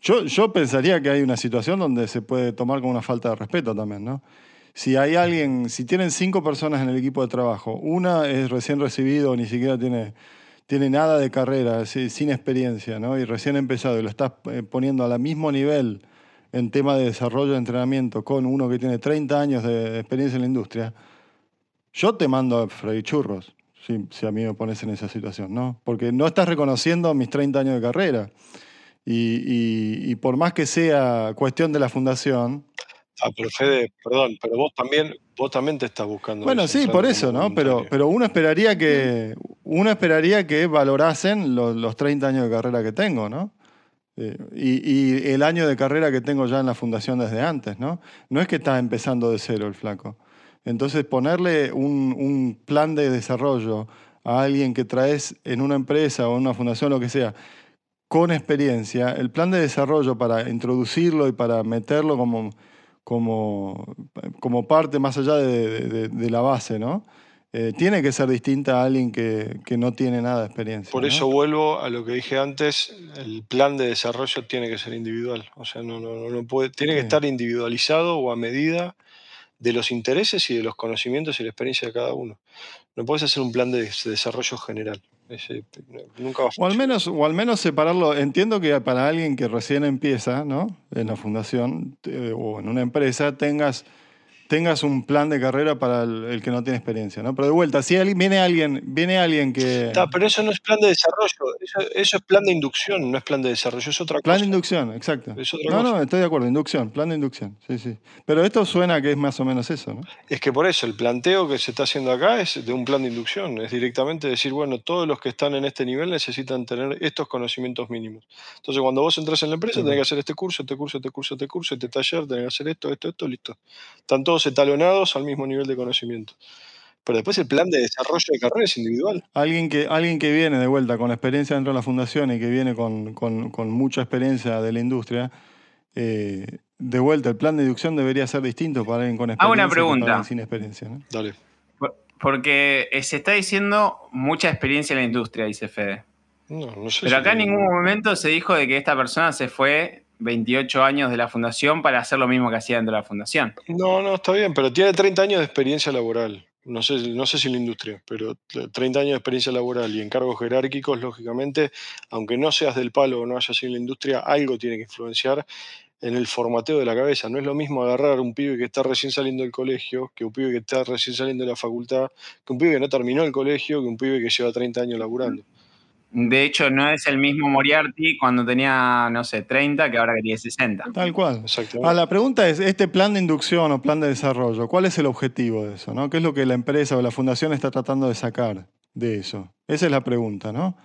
yo, yo pensaría que hay una situación donde se puede tomar como una falta de respeto también, ¿no? Si hay alguien, si tienen cinco personas en el equipo de trabajo, una es recién recibido, ni siquiera tiene, tiene nada de carrera, sin experiencia, ¿no? Y recién empezado y lo estás eh, poniendo al mismo nivel en tema de desarrollo de entrenamiento con uno que tiene 30 años de experiencia en la industria, yo te mando a freír churros, si, si a mí me pones en esa situación, ¿no? Porque no estás reconociendo mis 30 años de carrera. Y, y- y por más que sea cuestión de la fundación,
Ah, pero Fede, perdón, pero vos también, vos también te estás buscando.
bueno, sí, por eso, ¿no? Pero, pero uno esperaría que uno esperaría que valorasen los, los 30 años de carrera que tengo, ¿no? Eh, y, y el año de carrera que tengo ya en la fundación desde antes, ¿no? No es que está empezando de cero el flaco. Entonces, ponerle un, un plan de desarrollo a alguien que traes en una empresa o en una fundación, lo que sea, con experiencia, el plan de desarrollo para introducirlo y para meterlo como, como, como parte más allá de, de- de la base, ¿no? Eh, tiene que ser distinta a alguien que, que no tiene nada de experiencia.
Por
¿no?
eso vuelvo a lo que dije antes, el plan de desarrollo tiene que ser individual. O sea, no, no, no, puede, tiene que estar individualizado o a medida de los intereses y de los conocimientos y la experiencia de cada uno. No puedes hacer un plan de des- desarrollo general. Ese, nunca a
O al menos, o al menos separarlo. Entiendo que para alguien que recién empieza, ¿no? En la fundación eh, o en una empresa, tengas, tengas un plan de carrera para el, el que no tiene experiencia, ¿no? Pero de vuelta, si alguien- viene alguien, viene alguien que.
Está, pero eso no es plan de desarrollo, eso, eso es plan de inducción, no es plan de desarrollo, es otra
Plan
cosa.
de inducción, exacto. No,
cosa.
no, estoy de acuerdo, inducción, plan de inducción, sí, sí. Pero esto suena que es más o menos eso, ¿no?
Es que por eso el planteo que se está haciendo acá es de un plan de inducción, es directamente decir, bueno, todos los que están en este nivel necesitan tener estos conocimientos mínimos. Entonces, cuando vos entras en la empresa, tenés que hacer este curso, este curso, este curso, este curso, este taller, tenés que hacer esto, esto, esto, listo. Están todos etalonados al mismo nivel de conocimiento. Pero después el plan de desarrollo de carrera es individual.
Alguien que, alguien que viene de vuelta con experiencia dentro de la fundación y que viene con, con- con mucha experiencia de la industria, eh, de vuelta, el plan de inducción debería ser distinto para alguien con experiencia
Hago una pregunta.
sin experiencia. ¿no?
Dale.
Por- Porque eh, se está diciendo mucha experiencia en la industria, dice Fede.
No, no sé
Pero
si
acá en ningún momento se dijo de que esta persona se fue 28 años de la fundación para hacer lo mismo que hacía dentro de la fundación.
No, no, está bien, pero tiene 30 años de experiencia laboral. No sé, no sé si en la industria, pero 30 años de experiencia laboral y en cargos jerárquicos, lógicamente, aunque no seas del palo o no hayas sido en la industria, algo tiene que influenciar en el formateo de la cabeza. No es lo mismo agarrar un pibe que está recién saliendo del colegio, que un pibe que está recién saliendo de la facultad, que un pibe que no terminó el colegio, que un pibe que lleva 30 años laburando.
De hecho, no es el mismo Moriarty cuando tenía, no sé, 30 que ahora que tiene 60.
Tal cual. Ah, la pregunta es, este plan de inducción o plan de desarrollo, ¿cuál es el objetivo de eso? ¿no? ¿Qué es lo que la empresa o la fundación está tratando de sacar de eso? Esa es la pregunta, ¿no?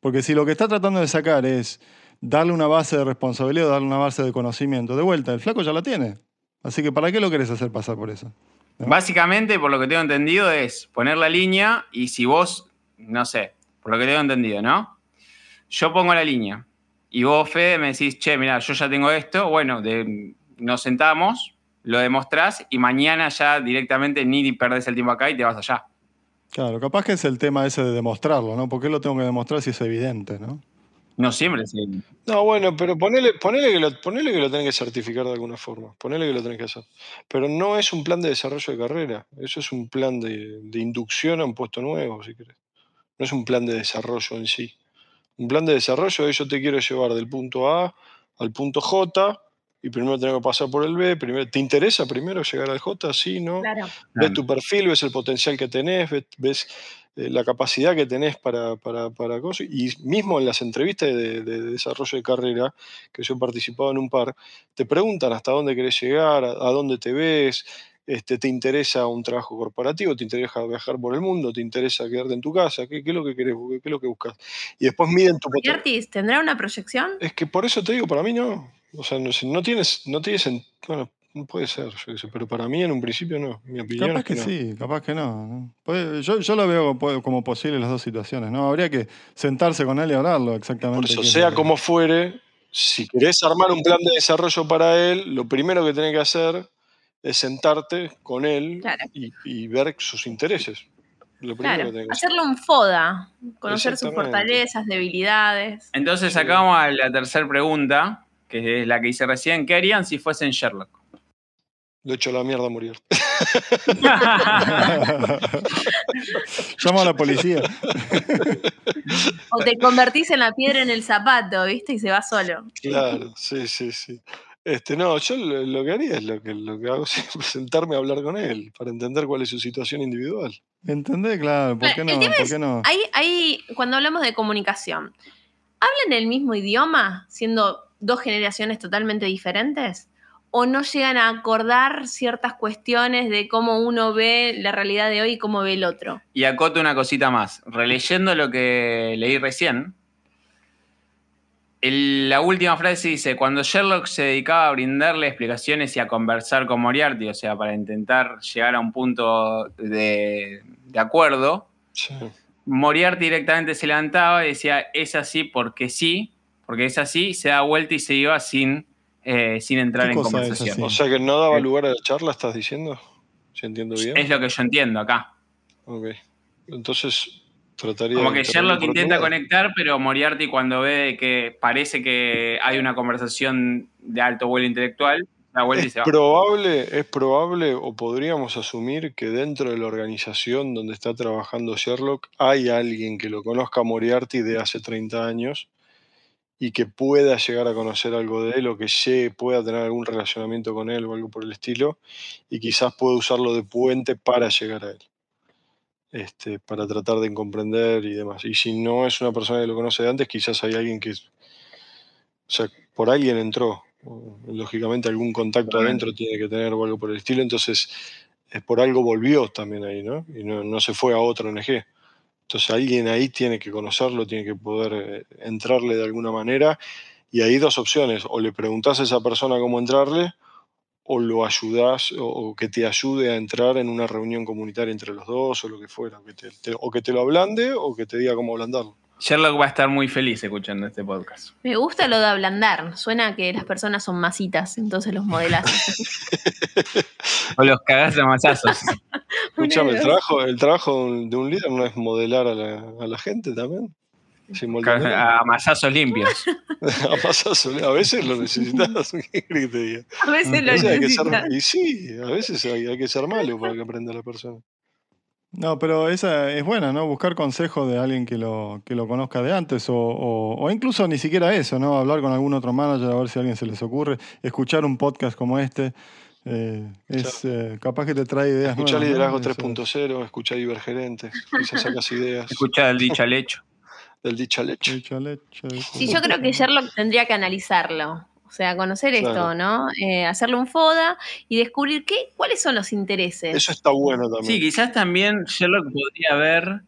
Porque si lo que está tratando de sacar es darle una base de responsabilidad, darle una base de conocimiento, de vuelta, el flaco ya la tiene. Así que ¿para qué lo querés hacer pasar por eso? ¿No?
Básicamente, por lo que tengo entendido, es poner la línea y si vos, no sé, por lo que tengo entendido, ¿no? Yo pongo la línea y vos, Fede, me decís, che, mira, yo ya tengo esto, bueno, de- nos sentamos, lo demostrás y mañana ya directamente ni perdés el tiempo acá y te vas allá.
Claro, capaz que es el tema ese de demostrarlo, ¿no? ¿Por qué lo tengo que demostrar si es evidente, ¿no?
No siempre sí.
No, bueno, pero ponele, ponele, que lo, ponele que lo tenés que certificar de alguna forma. Ponele que lo tenés que hacer. Pero no es un plan de desarrollo de carrera. Eso es un plan de, de inducción a un puesto nuevo, si querés. No es un plan de desarrollo en sí. Un plan de desarrollo es yo te quiero llevar del punto A al punto J y primero tengo que pasar por el B. Primero, ¿Te interesa primero llegar al J? Sí, ¿no?
Claro.
Ves tu perfil, ves el potencial que tenés, ves, ves, eh, la capacidad que tenés para, para, para cosas. Y mismo en las entrevistas de, de desarrollo de carrera, que yo he participado en un par, te preguntan hasta dónde querés llegar, a, a dónde te ves, este, te interesa un trabajo corporativo, te interesa viajar por el mundo, te interesa quedarte en tu casa, ¿qué, qué es lo que querés, qué es lo que buscas? Y después miden tu potencial.
Artis, ¿tendrá una proyección?
Es que por eso te digo, para mí no. O sea, no, no tienes, no tienes, en- bueno, no puede ser, yo qué sé, pero para mí en un principio no. Mi opinión
Capaz
es que,
que
no.
sí, capaz que no. Puede- Yo, yo lo veo como, posible las dos situaciones, ¿no? Habría que sentarse con él y hablarlo exactamente.
Por eso,
es
sea como fuere, si querés armar un plan de desarrollo para él, lo primero que tenés que hacer es sentarte con él
Claro.
y, y ver sus intereses. Lo primero
Claro.
que que
un FODA, conocer sus fortalezas, debilidades.
Entonces vamos a la tercera pregunta, que es la que hice recién. ¿Qué harían si fuesen Sherlock?
Lo echo a la mierda a morir.
Llama a la policía.
O te convertís en la piedra en el zapato, ¿viste? Y se va solo.
Claro, sí, sí, sí. Este, no, yo lo, lo que haría es lo que, lo que hago siempre, sentarme a hablar con él para entender cuál es su situación individual.
¿Entendés? Claro, ¿por qué no? ¿Por
es-
qué no?
Ahí, ahí, cuando hablamos de comunicación, ¿hablan el mismo idioma siendo dos generaciones totalmente diferentes? ¿O no llegan a acordar ciertas cuestiones de cómo uno ve la realidad de hoy y cómo ve el otro?
Y acoto una cosita más. Releyendo lo que leí recién, el- la última frase dice, cuando Sherlock se dedicaba a brindarle explicaciones y a conversar con Moriarty, o sea, para intentar llegar a un punto de, de acuerdo,
Sí.
Moriarty directamente se levantaba y decía, es así porque sí, porque es así, se da vuelta y se iba sin, eh, sin entrar
¿Qué
en conversación.
O sea que no daba
Sí.
lugar a la charla, ¿estás diciendo? Si entiendo bien.
Es lo que yo entiendo acá.
Ok. Entonces trataría
Como que Sherlock intenta conectar, pero Moriarty cuando ve que parece que hay una conversación de alto vuelo intelectual, da vuelta y se va.
probable, es probable, o podríamos asumir que dentro de la organización donde está trabajando Sherlock hay alguien que lo conozca a Moriarty de hace 30 años y que pueda llegar a conocer algo de él o que llegue, pueda tener algún relacionamiento con él o algo por el estilo y quizás pueda usarlo de puente para llegar a él. Este, para tratar de comprender y demás. Y si no es una persona que lo conoce de antes, quizás hay alguien que, o sea, por alguien entró. Lógicamente algún contacto adentro tiene que tener o algo por el estilo, entonces es por algo volvió también ahí, ¿no? Y no, no se fue a otra ONG. Entonces alguien ahí tiene que conocerlo, tiene que poder eh, entrarle de alguna manera. Y hay dos opciones, o le preguntás a esa persona cómo entrarle, o lo ayudás, o, o que te ayude a entrar en una reunión comunitaria entre los dos, o lo que fuera, o que te, te- o que te lo ablande, o que te diga cómo ablandarlo.
Sherlock va a estar muy feliz escuchando este podcast.
Me gusta lo de ablandar. Suena que las personas son masitas, entonces los modelas.
O los cagás a mazazos.
Escuchame, el trabajo, el trabajo de un líder no es modelar a la, a la gente también.
A mazazos limpios.
A pasazo, a veces lo necesitas. ¿Qué crees que te diga?
A veces lo necesitas.
y sí, a veces hay, hay que ser malo para que aprenda la persona.
No, pero esa es buena, ¿no? Buscar consejos de alguien que lo, que lo conozca de antes o, o- o incluso ni siquiera eso, ¿no? Hablar con algún otro manager a ver si a alguien se les ocurre. Escuchar un podcast como este. eh, es eh, capaz que te trae ideas ¿no?
liderazgo
Eso es.
3.0, escuchá divergerentes, quizás sacas ideas
Escucha el dicho al hecho.
Del dicho al hecho.
Dicho al hecho,
Sí, yo creo que Sherlock tendría que analizarlo. O sea, conocer esto. ¿no? Eh, hacerle un FODA y descubrir qué, cuáles son los intereses.
Eso está bueno
Sí,
también.
quizás también Sherlock podría ver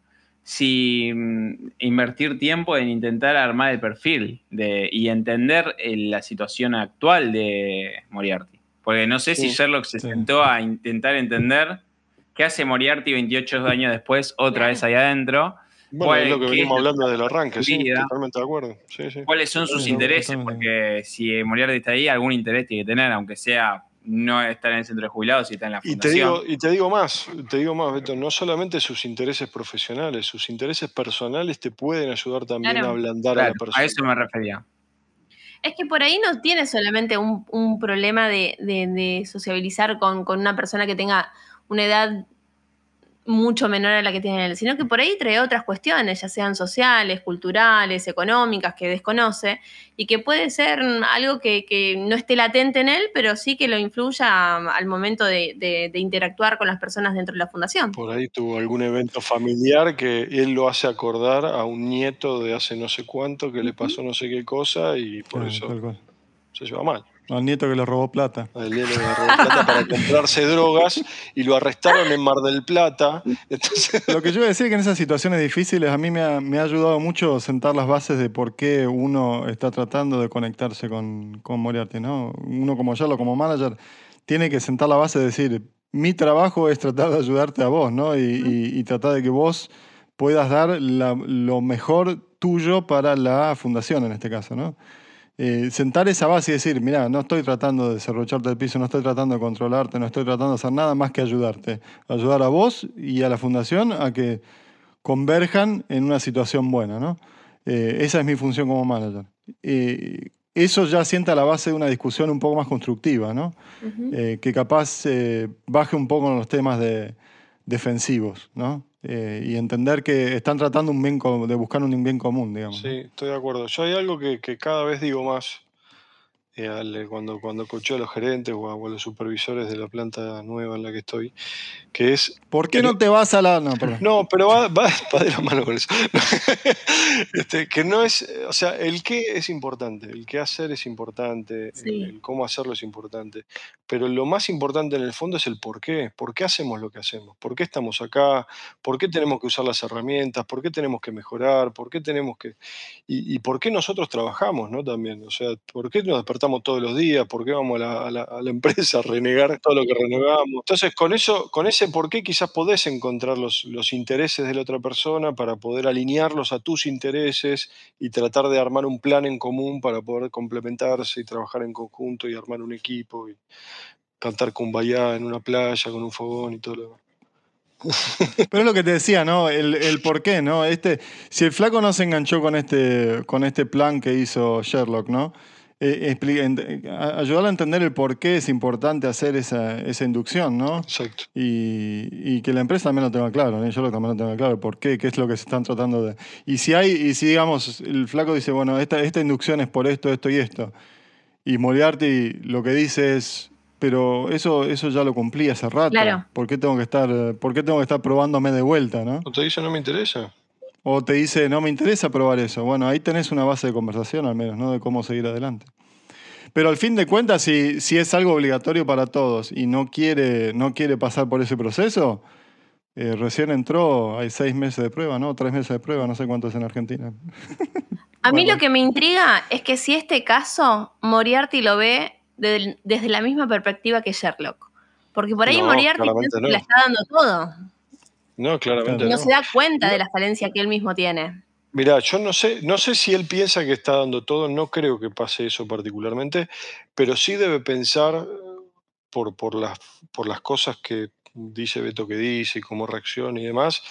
si mm, invertir tiempo en intentar armar el perfil de, y entender eh, la situación actual de Moriarty. Porque no sé si
Sí.
Sherlock se
Sí.
sentó a intentar entender qué hace Moriarty 28 años después, otra
Claro.
vez ahí adentro,
Bueno,
¿Cuál-
es lo que venimos hablando del arranque, sí, totalmente de acuerdo. Sí, sí.
cuáles son sus
Sí,
intereses, porque si Moriarty está ahí, algún interés tiene que tener, aunque sea no estar en el centro de jubilados y está en la
Y te,
fundación.
digo, y te digo más, te digo más, Beto, no solamente sus intereses profesionales, sus intereses personales te pueden ayudar también
Claro.
a ablandar a la persona.
a eso me refería.
Es que por ahí no tiene solamente un, un problema de, de- de sociabilizar con, con una persona que tenga una edad mucho menor a la que tiene él, sino que por ahí trae otras cuestiones, ya sean sociales, culturales, económicas, que desconoce, y que puede ser algo que, que no esté latente en él, pero sí que lo influya al momento de, de- de interactuar con las personas dentro de la fundación.
Por ahí tuvo algún evento familiar que él lo hace acordar a un nieto de hace no sé cuánto que le pasó no sé qué cosa y por
Claro,
eso se lleva mal.
Al nieto que le robó plata.
A él le agarró plata para comprarse drogas y lo arrestaron en Mar del Plata. Entonces,
Lo que yo voy a decir es que en esas situaciones difíciles a mí me ha, me ha ayudado mucho sentar las bases de por qué uno está tratando de conectarse con, con Moriarty, ¿no? Uno como yo, como manager, tiene que sentar la base de decir, mi trabajo es tratar de ayudarte a vos, ¿no? Y, y- y tratar de que vos puedas dar la- lo mejor tuyo para la fundación en este caso, ¿no? Eh, sentar esa base y decir, mira, no estoy tratando de cerrocharte el piso, no estoy tratando de controlarte, no estoy tratando de hacer nada más que ayudarte. Ayudar a vos y a la fundación a que converjan en una situación buena, ¿no? Eh, esa es mi función como manager. Eh, eso ya sienta la base de una discusión un poco más constructiva, ¿no? Eh, que capaz baje un poco en los temas de, defensivos, ¿no? Eh, y entender que están tratando un bien de buscar un bien común, digamos.
sí, estoy de acuerdo. Yo hay algo que, que cada vez digo más al- cuando, cuando cocheo a los gerentes o a, o a los supervisores de la planta nueva en la que estoy, que es
¿Por qué no te vas a la.? No, perdón.
No, pero va, va, va de la mano con eso. Este, que no es, o sea, el qué es importante, el qué hacer es importante,
Sí.
el, el cómo hacerlo es importante, pero lo más importante en el fondo es el por qué, por qué hacemos lo que hacemos, por qué estamos acá, por qué tenemos que usar las herramientas, por qué tenemos que mejorar, por qué tenemos que, y, y por qué nosotros trabajamos, ¿no? También, o sea, por qué nos despertamos todos los días, por qué vamos a la, empresa a renegar todo lo que renegamos. Entonces, con eso, con ese por qué quizás podés encontrar los, los intereses de la otra persona para poder alinearlos a tus intereses y tratar de armar un plan en común para poder complementarse y trabajar en conjunto y armar un equipo y cantar kumbaya en una playa con un fogón y todo lo demás.
Pero es lo que te decía, ¿no? El, el por qué, ¿no? Este, si el flaco no se enganchó con este, con este plan que hizo Sherlock, ¿no? Eh, expli- ent- a- entender el por qué es importante hacer esa, esa inducción, ¿no?
Exacto.
Y, y que la empresa también lo tenga claro, ¿no? Y Sherlock también lo tenga claro, por qué, qué es lo que se están tratando de... Y si hay, y si digamos, el flaco dice, bueno, esta, esta inducción es por esto, esto y esto, y Moriarty lo que dice es, pero eso, eso ya lo cumplí hace rato.
Claro.
¿Por qué tengo que estar, eh, por qué tengo que estar probándome de vuelta, no?
¿No te dice no me interesa?
O te dice, no me interesa probar eso. Bueno, ahí tenés una base de conversación al menos, ¿no? De cómo seguir adelante. Pero al fin de cuentas, si, si es algo obligatorio para todos y no quiere, no quiere pasar por ese proceso, eh, recién entró, hay seis meses de prueba, ¿no? Tres meses de prueba, no sé cuánto es en Argentina.
A mí
Bueno.
lo que me intriga es que si este caso Moriarty lo ve desde la misma perspectiva que Sherlock. Porque por ahí
No,
Moriarty
claramente
piensa que
no.
la está dando todo.
No, claramente
Claro.
Y no
no.
se da cuenta de la falencia que él mismo tiene.
Mirá, yo no sé, no sé si él piensa que está dando todo, no creo que pase eso particularmente, pero sí debe pensar eh, por, por, las, por las cosas que dice Beto que dice y cómo reacciona y demás,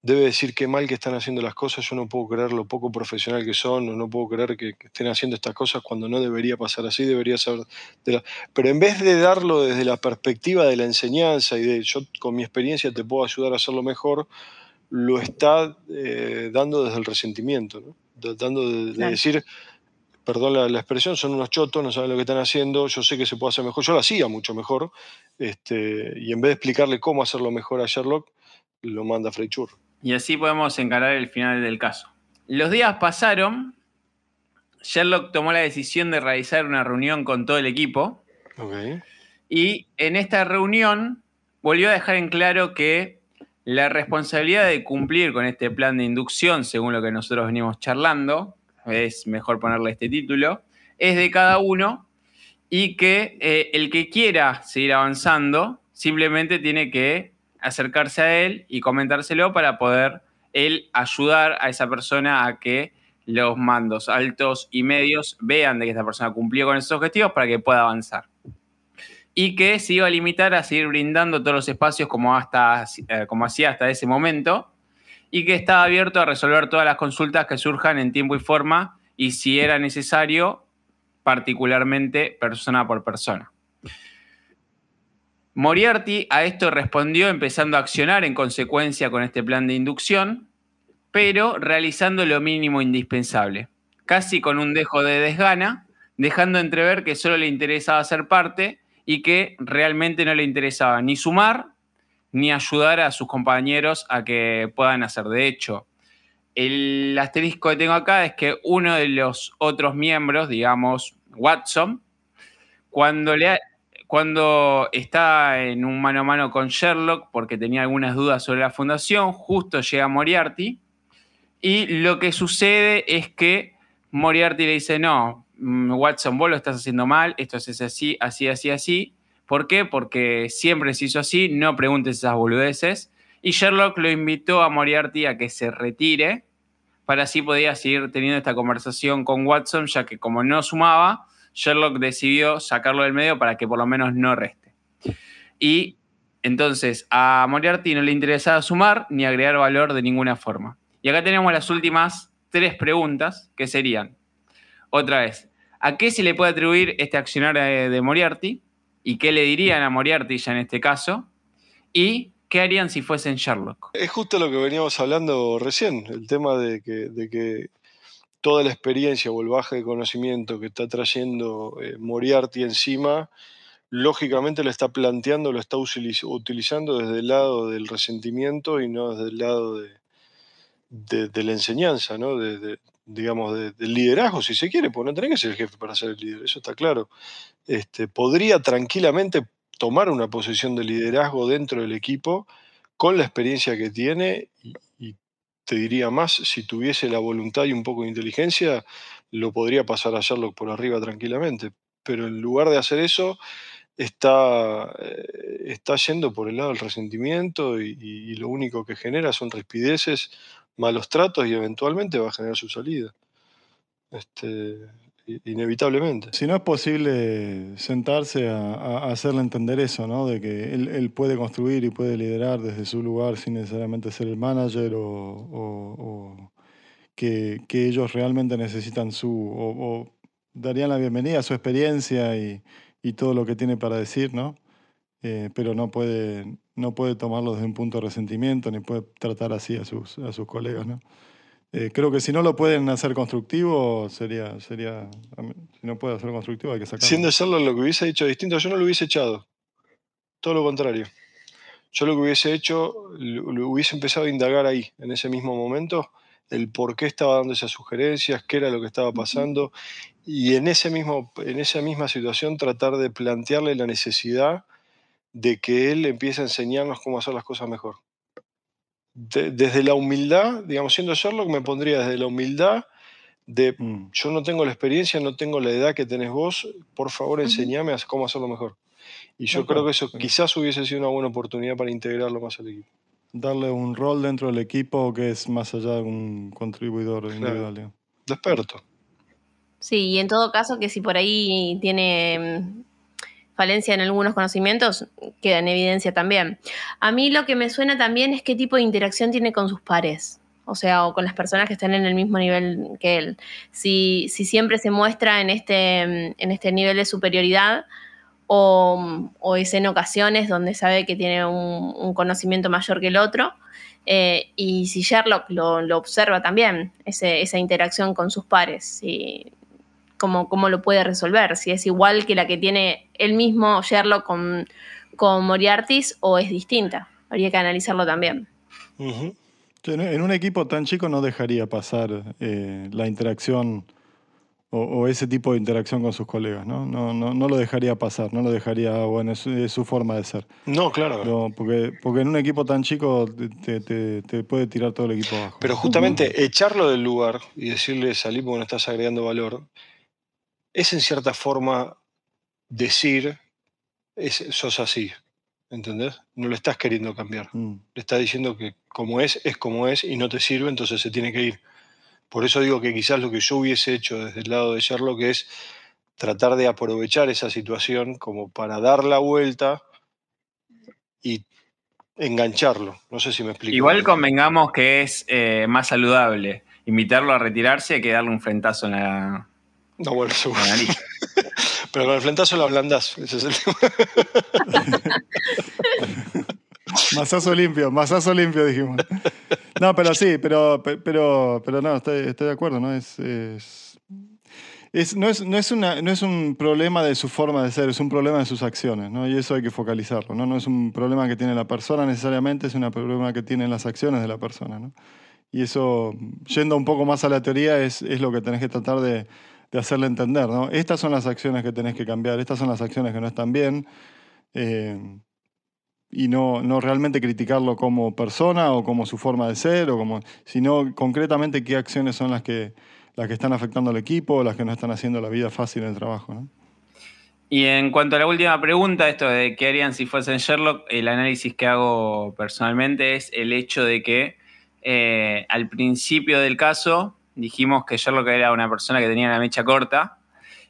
debe decir qué mal que están haciendo las cosas, yo no puedo creer lo poco profesional que son, o no puedo creer que, que estén haciendo estas cosas cuando no debería pasar así, debería ser... de la- Pero en vez de darlo desde la perspectiva de la enseñanza y de yo con mi experiencia te puedo ayudar a hacerlo mejor, lo está eh, dando desde el resentimiento, ¿no? Da- dando de, de
Claro.
decir, perdón la, la expresión, son unos chotos, no saben lo que están haciendo, yo sé que se puede hacer mejor, yo lo hacía mucho mejor, este, y en vez de explicarle cómo hacerlo mejor a Sherlock, lo manda a Frey Churro.
Y así podemos encarar el final del caso. Los días pasaron. Sherlock tomó la decisión de realizar una reunión con todo el equipo. Y en esta reunión volvió a dejar en claro que la responsabilidad de cumplir con este plan de inducción, según lo que nosotros venimos charlando, es mejor ponerle este título, es de cada uno y que eh, el que quiera seguir avanzando simplemente tiene que acercarse a él y comentárselo para poder él ayudar a esa persona a que los mandos altos y medios vean de que esta persona cumplió con esos objetivos para que pueda avanzar. y que se iba a limitar a seguir brindando todos los espacios como, hasta, eh, como hacía hasta ese momento y que estaba abierto a resolver todas las consultas que surjan en tiempo y forma y si era necesario, particularmente persona por persona. Moriarty a esto respondió empezando a accionar en consecuencia con este plan de inducción, pero realizando lo mínimo indispensable, casi con un dejo de desgana, dejando entrever que solo le interesaba ser parte y que realmente no le interesaba ni sumar ni ayudar a sus compañeros a que puedan hacer. De hecho, el asterisco que tengo acá es que uno de los otros miembros, digamos Watson, cuando, le cuando está en un mano a mano con Sherlock, porque tenía algunas dudas sobre la fundación, justo llega Moriarty, y lo que sucede es que Moriarty le dice, no, Mm, Watson, vos lo estás haciendo mal, esto es así, así, así, así. ¿Por qué? Porque siempre se hizo así, no preguntes esas boludeces. Y Sherlock lo invitó a Moriarty a que se retire para así podía seguir teniendo esta conversación con Watson, ya que como no sumaba, Sherlock decidió sacarlo del medio para que por lo menos no reste. Y entonces a Moriarty no le interesaba sumar ni agregar valor de ninguna forma. Y acá tenemos las últimas tres preguntas que serían, otra vez, ¿a qué se le puede atribuir este accionar de, Moriarty? ¿Y qué le dirían a Moriarty ya en este caso? ¿Y qué harían si fuesen Sherlock?
Es justo lo que veníamos hablando recién, el tema de que, toda la experiencia o el baje de conocimiento que está trayendo eh, Moriarty encima, lógicamente lo está planteando, lo está utilizando desde el lado del resentimiento y no desde el lado de, la enseñanza, ¿no? digamos, del liderazgo, si se quiere, porque no tenés que ser el jefe para ser el líder, eso está claro. Este, podría tranquilamente tomar una posición de liderazgo dentro del equipo con la experiencia que tiene te diría más, si tuviese la voluntad y un poco de inteligencia, lo podría pasar a Sherlock por arriba tranquilamente. Pero en lugar de hacer eso, está, eh, está yendo por el lado del resentimiento y, y, lo único que genera son rispideces malos tratos y eventualmente va a generar su salida. Este, inevitablemente.
Si no es posible sentarse a, hacerle entender eso, ¿no? De que él, puede construir y puede liderar desde su lugar sin necesariamente ser el manager o, que, ellos realmente necesitan su... o, darían la bienvenida a su experiencia y, todo lo que tiene para decir, ¿no? Eh, pero no puede, no puede tomarlo desde un punto de resentimiento ni puede tratar así a sus, a sus colegas. ¿no? Eh, creo que si no lo pueden hacer constructivo, sería, sería, si no puede hacer constructivo hay que sacarlo.
Siendo hacerlo lo que hubiese dicho distinto, yo no lo hubiese echado. Todo lo contrario. Yo lo que hubiese hecho, lo hubiese empezado a indagar ahí, en ese mismo momento, el por qué estaba dando esas sugerencias, qué era lo que estaba pasando, y en, ese mismo, en esa misma situación tratar de plantearle la necesidad de que él empiece a enseñarnos cómo hacer las cosas mejor. Desde la humildad, digamos, siendo Sherlock, me pondría desde la humildad de mm. yo no tengo la experiencia, no tengo la edad que tenés vos, por favor enseñame a cómo hacerlo mejor. Y yo creo que eso quizás hubiese sido una buena oportunidad para integrarlo más al equipo.
Darle un rol dentro del equipo que es más allá de un contribuidor individual.
De experto.
Sí, y en todo caso que si por ahí tiene mm, falencia en algunos conocimientos, queda en evidencia también. A mí lo que me suena también es qué tipo de interacción tiene con sus pares, o sea, o con las personas que están en el mismo nivel que él. Si, si siempre se muestra en este, en este nivel de superioridad o, es en ocasiones donde sabe que tiene un, conocimiento mayor que el otro. Eh, y si Sherlock lo, observa también, esa interacción con sus pares, si, cómo, lo puede resolver, si es igual que la que tiene él mismo Sherlock con, con Moriarty o es distinta. Habría que analizarlo también.
En un equipo tan chico no dejaría pasar eh, la interacción o, ese tipo de interacción con sus colegas, ¿no? No, no, no lo dejaría pasar, no lo dejaría, bueno, es, su forma de ser.
No, claro.
porque, porque en un equipo tan chico te, te, puede tirar todo el equipo abajo.
Pero justamente echarlo del lugar y decirle salí porque no estás agregando valor, es en cierta forma decir, sos así, ¿entendés? No lo estás queriendo cambiar. Mm. Le estás diciendo que como es, es como es y no te sirve, entonces se tiene que ir. Por eso digo que quizás lo que yo hubiese hecho desde el lado de Sherlock es tratar de aprovechar esa situación como para dar la vuelta y engancharlo. No sé si me explico.
Igual convengamos que es eh, más saludable invitarlo a retirarse que darle un frentazo en la,
No, bueno, seguro. Pero con el flentazo lo ablandás. Ese es el tema.
Masazo limpio, masazo limpio, dijimos. No, pero sí, pero, pe- pero, pero no, estoy, estoy de acuerdo, ¿no? Es, es, es- no, es, no, es una, no es un problema de su forma de ser, es un problema de sus acciones, ¿no? Y eso hay que focalizarlo, ¿no? No es un problema que tiene la persona necesariamente, es un problema que tienen las acciones de la persona, ¿no? Y eso, yendo un poco más a la teoría, es, es lo que tenés que tratar de, de hacerle entender, ¿no? Estas son las acciones que tenés que cambiar, estas son las acciones que no están bien. eh, y no, no realmente criticarlo como persona o como su forma de ser, o como, sino concretamente qué acciones son las que, las que están afectando al equipo las que no están haciendo la vida fácil en el trabajo.
Y en cuanto a la última pregunta, esto de qué harían si fuesen Sherlock, el análisis que hago personalmente es el hecho de que eh, al principio del caso dijimos que Sherlock era una persona que tenía la mecha corta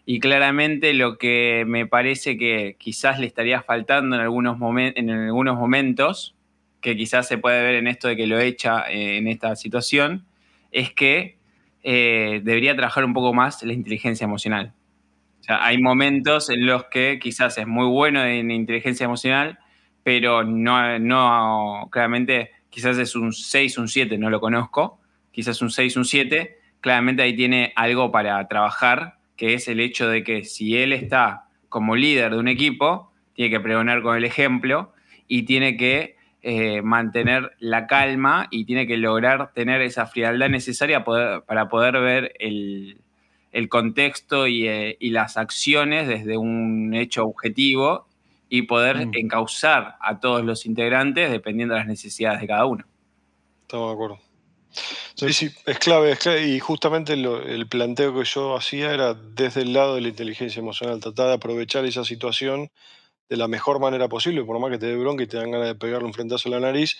y claramente lo que me parece que quizás le estaría faltando en algunos, momen- en algunos momentos, que quizás se puede ver en esto de que lo echa eh, en esta situación, es que eh, debería trabajar un poco más la inteligencia emocional. O sea, hay momentos en los que quizás es muy bueno en inteligencia emocional, pero no, no claramente, quizás es un 6, un 7, no lo conozco, quizás un 6, un 7, claramente ahí tiene algo para trabajar, que es el hecho de que si él está como líder de un equipo, tiene que pregonar con el ejemplo y tiene que eh, mantener la calma y tiene que lograr tener esa frialdad necesaria poder- para poder ver el, el contexto y, eh, y las acciones desde un hecho objetivo y poder
Mm.
encauzar a todos los integrantes dependiendo de las necesidades de cada uno.
Estamos de acuerdo. Sí, sí, es clave, es clave. Y justamente lo- el planteo que yo hacía era desde el lado de la inteligencia emocional, tratar de aprovechar esa situación de la mejor manera posible, por más que te dé bronca y te dan ganas de pegarle un frentazo en la nariz,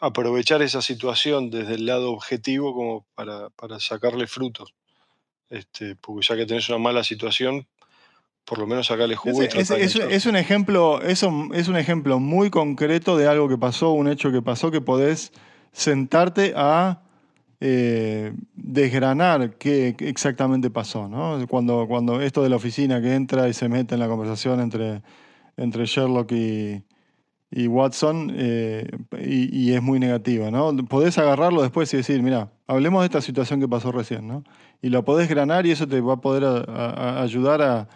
aprovechar esa situación desde el lado objetivo como para, para sacarle frutos. Este, porque ya que tenés una mala situación, por lo menos sacarle jugo y
Es, es- es- es un ejemplo, eso es un ejemplo muy concreto de algo que pasó, un hecho que pasó, que podés sentarte a eh, desgranar qué, exactamente pasó. ¿no? Cuando, cuando esto de la oficina que entra y se mete en la conversación entre, entre Sherlock y, Watson eh, y, es muy negativa. ¿no? Podés agarrarlo después y decir, mira, hablemos de esta situación que pasó recién. ¿no? Y lo podés granar y eso te va a poder ayudar a,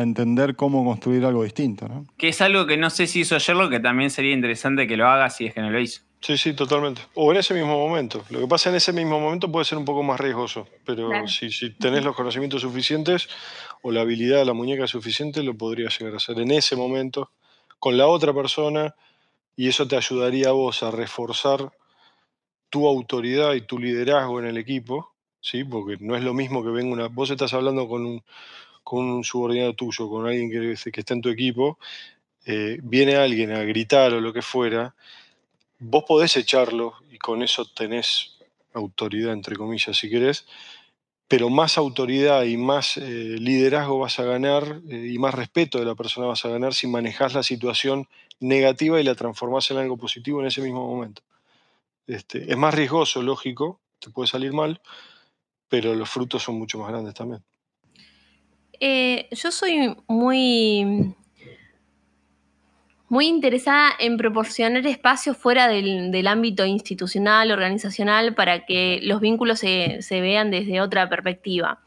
entender cómo construir algo distinto.
Que es algo que no sé si hizo Sherlock, que también sería interesante que lo haga si es que no lo hizo.
Sí, sí, totalmente. O en ese mismo momento. Lo que pasa en ese mismo momento puede ser un poco más riesgoso, pero
Claro.
si, si tenés los conocimientos suficientes o la habilidad de la muñeca suficiente, lo podrías llegar a hacer en ese momento con la otra persona y eso te ayudaría a vos a reforzar tu autoridad y tu liderazgo en el equipo, ¿sí? Porque no es lo mismo que venga una... Vos estás hablando con un, con un subordinado tuyo, con alguien que, que está en tu equipo, eh, viene alguien a gritar o lo que fuera, vos podés echarlo y con eso tenés autoridad, entre comillas, si querés, pero más autoridad y más eh, liderazgo vas a ganar eh, y más respeto de la persona vas a ganar si manejás la situación negativa y la transformás en algo positivo en ese mismo momento. Este, es más riesgoso, lógico, te puede salir mal, pero los frutos son mucho más grandes también.
Eh, yo soy muy, muy interesada en proporcionar espacios fuera del, ámbito institucional, organizacional, para que los vínculos se, vean desde otra perspectiva.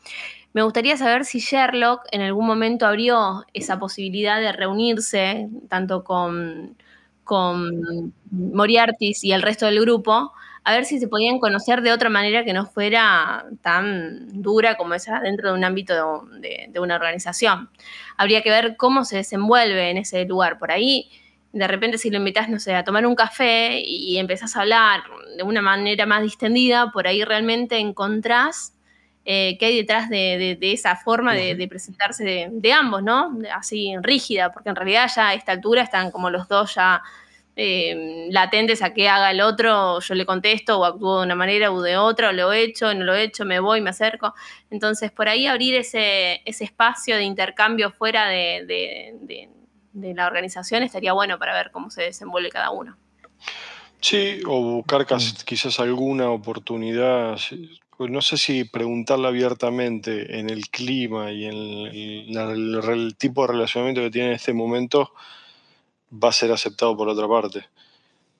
Me gustaría saber si Sherlock en algún momento abrió esa posibilidad de reunirse, tanto con, con Moriarty y el resto del grupo, a ver si se podían conocer de otra manera que no fuera tan dura como esa dentro de un ámbito de, de, de, una organización. Habría que ver cómo se desenvuelve en ese lugar. Por ahí, de repente, si lo invitas, no sé, a tomar un café y empezás a hablar de una manera más distendida, por ahí realmente encontrás eh, qué hay detrás de, de esa forma de, presentarse de, ambos, ¿no? Así rígida, porque en realidad ya a esta altura están como los dos ya eh, latentes a que haga el otro, yo le contesto o actúo de una manera o de otra, o lo he hecho, no lo he hecho, me voy, me acerco. Entonces, por ahí abrir ese, ese espacio de intercambio fuera de, de- de- de la organización estaría bueno para ver cómo se desenvuelve cada uno.
Sí, o buscar cas- quizás alguna oportunidad, pues no sé si preguntarle abiertamente en el clima y en el, el tipo de relacionamiento que tiene en este momento va a ser aceptado por otra parte.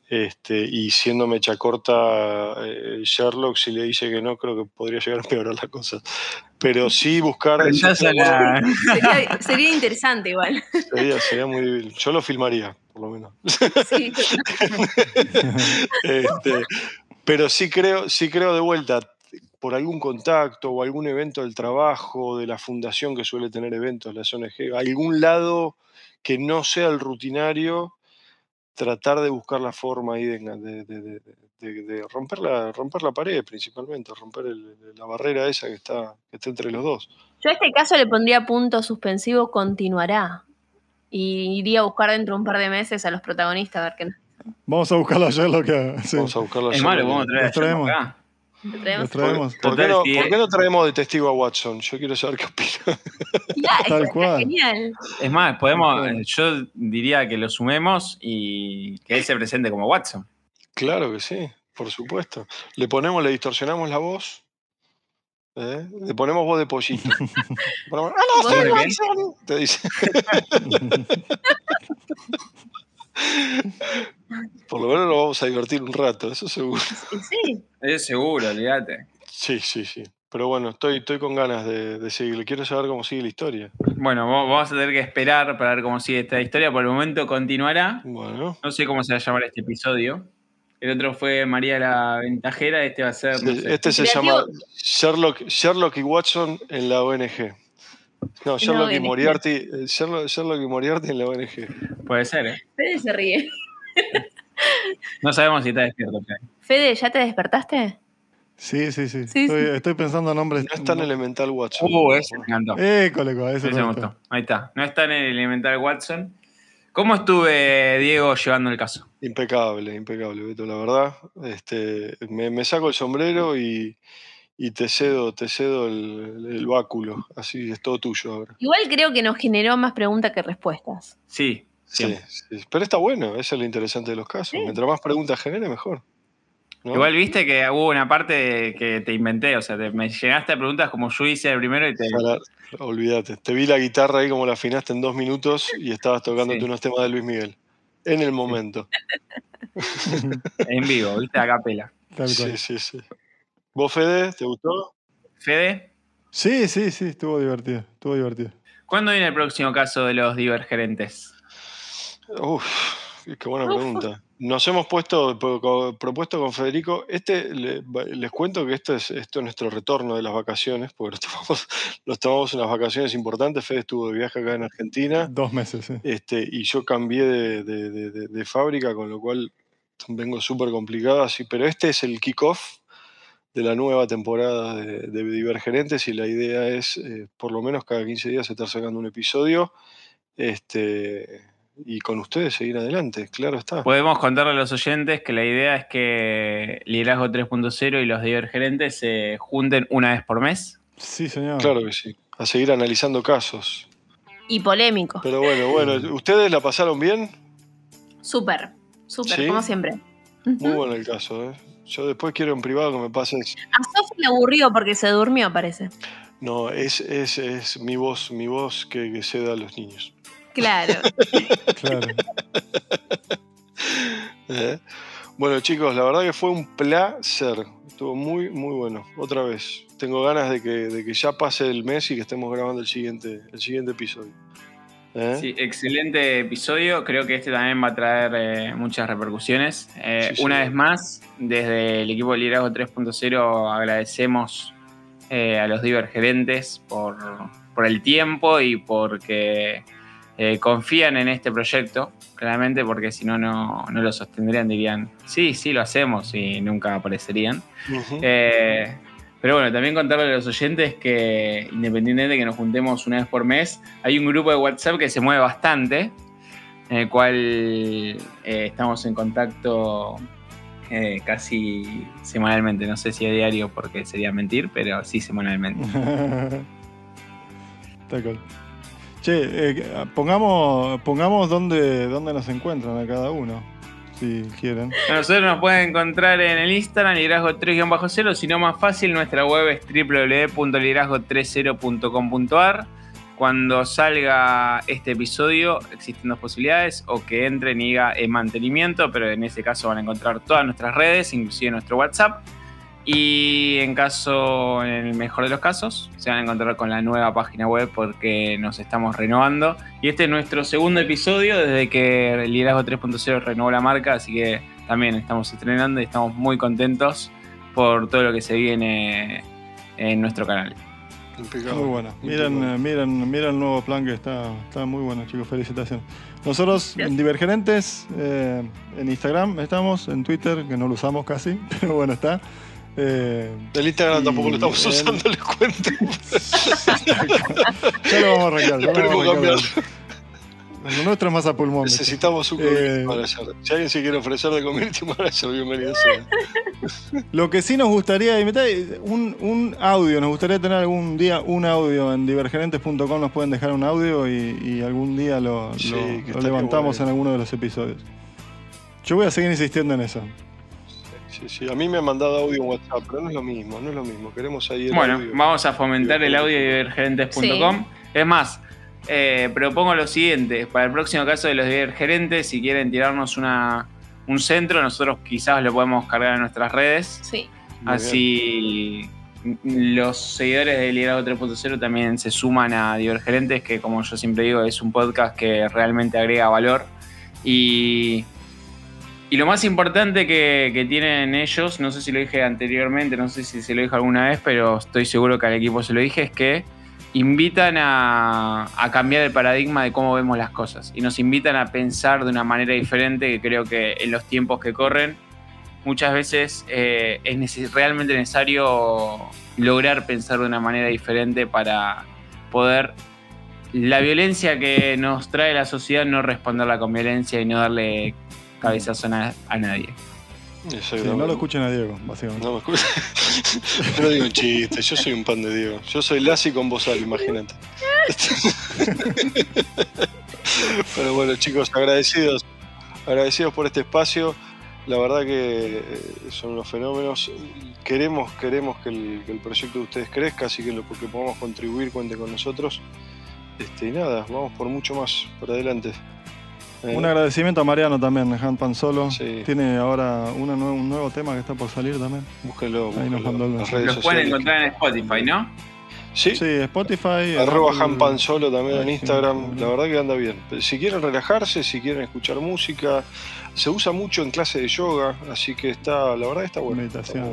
Este, y siendo mecha corta eh, Sherlock, si le dice que no, creo que podría llegar a empeorar la cosa. Pero sí buscar...
La-
Sería, sería interesante igual.
Sería, sería muy... Yo lo filmaría, por lo menos.
Sí.
Este, pero sí creo, sí creo de vuelta, por algún contacto o algún evento del trabajo, de la fundación que suele tener eventos, la ONG, algún lado que no sea el rutinario, tratar de buscar la forma ahí de, de- de- de- de- de romper, la, romper la pared principalmente, romper el- la barrera esa que está, que está entre los dos.
Yo a este caso le pondría punto suspensivo, continuará. Y iría a buscar dentro de un par de meses a los protagonistas a ver qué
Vamos a buscarlo ayer lo que. Sí.
Vamos a buscarlo
Es
allá.
malo, vamos a traer
traemos.
Acá.
Traemos.
traemos.
¿Por, qué no,
eh.
qué no traemos de testigo a Watson? Yo quiero saber qué opina.
Ya,
Tal
está
cual.
genial.
Es más, podemos, yo diría que lo sumemos y que él se presente como Watson.
Claro que sí, por supuesto. Le ponemos, le distorsionamos la voz. ¿eh? Le ponemos voz de pollito. Ponemos, "Hola,
Voz
soy? Watson", Te dice. Por lo menos lo vamos a divertir un rato, eso seguro.
Sí,
Es seguro, olvídate.
Sí, sí, sí. Pero bueno, estoy, estoy con ganas de, de seguirle. Quiero saber cómo sigue la historia.
Bueno, vamos vamos a tener que esperar para ver cómo sigue esta historia. Por el momento continuará.
Bueno,
No sé cómo se va a llamar este episodio. El otro fue María la Ventajera, este va a ser. no sé.
este se
Creativo.
llama Sherlock, Sherlock y Watson en la ONG. No, Sherlock y. Moriarty, Sherlock, Sherlock y Moriarty en la ONG.
Puede ser, ¿eh?
Fede se ríe.
No sabemos si está despierto. Fede.
Fede, ¿ya te despertaste?
Sí, sí, sí.
Sí,
estoy,
sí.
estoy pensando en nombres.
No es tan elemental Watson.
Uh, ese me encantó.
Eh, ese
Ese
me gustó.
Ahí está. No está en el elemental Watson. ¿Cómo estuve, Diego, llevando el caso?
Impecable, impecable, Beto, la verdad. Este, me, me saco el sombrero y, y te cedo, te cedo el, el báculo. Así es todo tuyo ahora.
Igual creo que nos generó más preguntas que respuestas.
Sí,
Sí. Pero está bueno, eso es lo interesante de los casos.
Sí.
Mientras más preguntas genere, mejor. ¿no?
Igual viste que hubo una parte que te inventé, o sea, te- me llegaste a preguntas como yo hice el primero y te.
Para- olvídate. Te vi la guitarra ahí como la afinaste en dos minutos y estabas tocándote
Sí.
unos temas de Luis Miguel. En el momento.
En vivo, viste, a capela.
Tal cual.
Sí, sí, sí. ¿Vos, Fede, te gustó?
Fede,
Sí, sí, sí, estuvo divertido. Estuvo divertido.
¿cuándo viene el próximo caso de los divergerentes?
Uf, qué buena pregunta. Nos hemos puesto, propuesto con Federico, este, les cuento que esto es, esto es nuestro retorno de las vacaciones, porque nos tomamos, nos tomamos unas vacaciones importantes. Fede estuvo de viaje acá en Argentina
Dos meses, sí.
este, y yo cambié de, de- de- de- de fábrica, con lo cual vengo súper complicado, así, pero este es el kickoff de la nueva temporada de, de Divergerentes y la idea es, eh, por lo menos cada 15 días, estar sacando un episodio este, y con ustedes seguir adelante, claro está.
Podemos contarle a los oyentes que la idea es que Liderazgo 3.0 y los divergerentes se junten una vez por mes.
Sí, señor.
Claro que sí, a seguir analizando casos.
Y polémico.
Pero bueno, bueno, ¿ustedes la pasaron bien?
Súper, súper,
¿Sí?
como siempre.
Muy bueno el caso, ¿eh? Yo después quiero en privado que me pases
A Sofi le aburrió porque se durmió, parece.
No, es, es, es mi voz, mi voz que, que se da a los niños.
Claro.
Claro.
¿Eh? Bueno, chicos, la verdad que fue un placer. Estuvo muy, muy bueno. Otra vez. Tengo ganas de que, de que ya pase el mes y que estemos grabando el siguiente, el siguiente episodio. ¿Eh?
Sí, excelente episodio. Creo que este también va a traer eh, muchas repercusiones. Eh,
Sí,
una vez más, desde el equipo de Liderazgo 3.0 agradecemos a los divergerentes por, por el tiempo y porque confían en este proyecto, claramente, porque si no, no lo sostendrían, dirían, sí, sí, lo hacemos y nunca aparecerían. Eh, pero bueno, también contarle a los oyentes que independientemente de que nos juntemos una vez por mes, hay un grupo de WhatsApp que se mueve bastante, en el cual eh, estamos en contacto eh, casi semanalmente. No sé si a diario porque sería mentir, pero sí semanalmente.
Che, eh, pongamos, pongamos dónde, dónde nos encuentran a cada uno, si quieren.
Nosotros nos pueden encontrar en el Instagram, liderazgo 3-0, si no más fácil, nuestra web es www.liderazgo30.com.ar. Cuando salga este episodio, existen dos posibilidades, o que entren y diga en mantenimiento, pero en ese caso van a encontrar todas nuestras redes, inclusive nuestro WhatsApp. Y en caso, en el mejor de los casos, se van a encontrar con la nueva página web porque nos estamos renovando. Y este es nuestro segundo episodio desde que Liderazgo 3.0 renovó la marca, así que también estamos estrenando y estamos muy contentos por todo lo que se viene en nuestro canal.
Muy bueno. Miren, eh, miren, miren el nuevo plan que está, está muy bueno, chicos. Felicitaciones. Nosotros en Divergerentes, eh, en Instagram estamos, en Twitter, que no lo usamos casi, pero bueno, está. Eh,
El Instagram
Y
tampoco lo estamos usando, les cuento.
ya lo vamos a arrancar. ya lo vamos a nuestro es más a pulmón.
Necesitamos un
Eh,
community manager. Si alguien se quiere ofrecer de community manager, bienvenido sea.
Lo que sí nos gustaría, un, un audio, nos gustaría tener algún día un audio en divergerentes.com, nos pueden dejar un audio y, y algún día lo,
Sí,
lo-
que
lo
estaría
levantamos
bueno.
en alguno de los episodios. Yo voy a seguir insistiendo en eso.
Sí, sí. A mí me han mandado audio en WhatsApp, pero no es lo mismo, no es lo mismo. Queremos ahí el
Bueno,
audio.
vamos a fomentar el audio de divergerentes.com. Es más, eh, propongo lo siguiente: para el próximo caso de los divergerentes, si quieren tirarnos una, un centro, nosotros quizás lo podemos cargar en nuestras redes.
Sí.
Muy
Así los seguidores de Liderazgo 3.0 también se suman a Divergerentes, que como yo siempre digo, es un podcast que realmente agrega valor. Y, y lo más importante que, tienen ellos, no sé si lo dije anteriormente, no sé si se lo dije alguna vez, pero estoy seguro que al equipo se lo dije, es que invitan a, cambiar el paradigma de cómo vemos las cosas. Y nos invitan a pensar de una manera diferente, que creo que en los tiempos que corren muchas veces eh, es realmente necesario lograr pensar de una manera diferente para poder la violencia que nos trae la sociedad no responderla con violencia y no darle cabezazo a, a nadie.
Sí, no lo escuchen a Diego, básicamente.
No me escucha. no digo un chiste, yo soy un pan de Diego. Yo soy Lassi con bozal, imagínate. Pero bueno, chicos, agradecidos. Agradecidos por este espacio. La verdad que eh, son unos fenómenos. Queremos, queremos que el, que el proyecto de ustedes crezca, así que lo que podamos contribuir, cuente con nosotros. Este, y nada, vamos por mucho más, por adelante. Eh,
Un agradecimiento a Mariano también, de Pan Solo.
Sí.
Tiene ahora una nue- un nuevo tema que está por salir también.
búsquenlo,
Ahí nos el
en las redes
Los pueden encontrar en Spotify, ¿no?
Sí,
Sí, Spotify.
Arroba
Apple-
Hampan Solo también en Instagram.
sí.
La verdad que anda bien. Si quieren relajarse, si quieren escuchar música, se usa mucho en clase de yoga, así que está, la verdad que está bueno.
Meditación.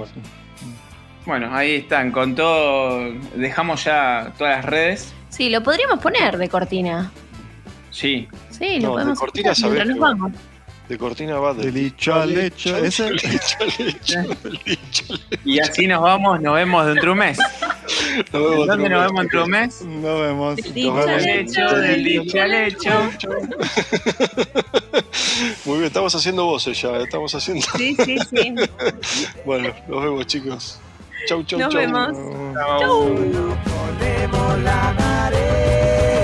Bueno,
ahí están, con todo, dejamos ya todas las redes.
Sí, lo podríamos poner de cortina.
Sí,
Sí,
No,
lo
de cortina
escuchar
sabés
mientras nos
que-
vamos.
De cortina va
De
de
licho. Ese.
licho licho al hecho.
y así nos vamos, nos vemos dentro de un mes.
Nos vemos
¿Dónde nos vemos dentro de un mes?
Nos vemos.
Del
vemos.
dicho al hecho.
Muy bien, estamos haciendo voces ya, estamos haciendo.
Sí, sí, sí.
Bueno, nos vemos chicos. Chau, chau,
Nos
chau.
vemos.
Ponemos la marea.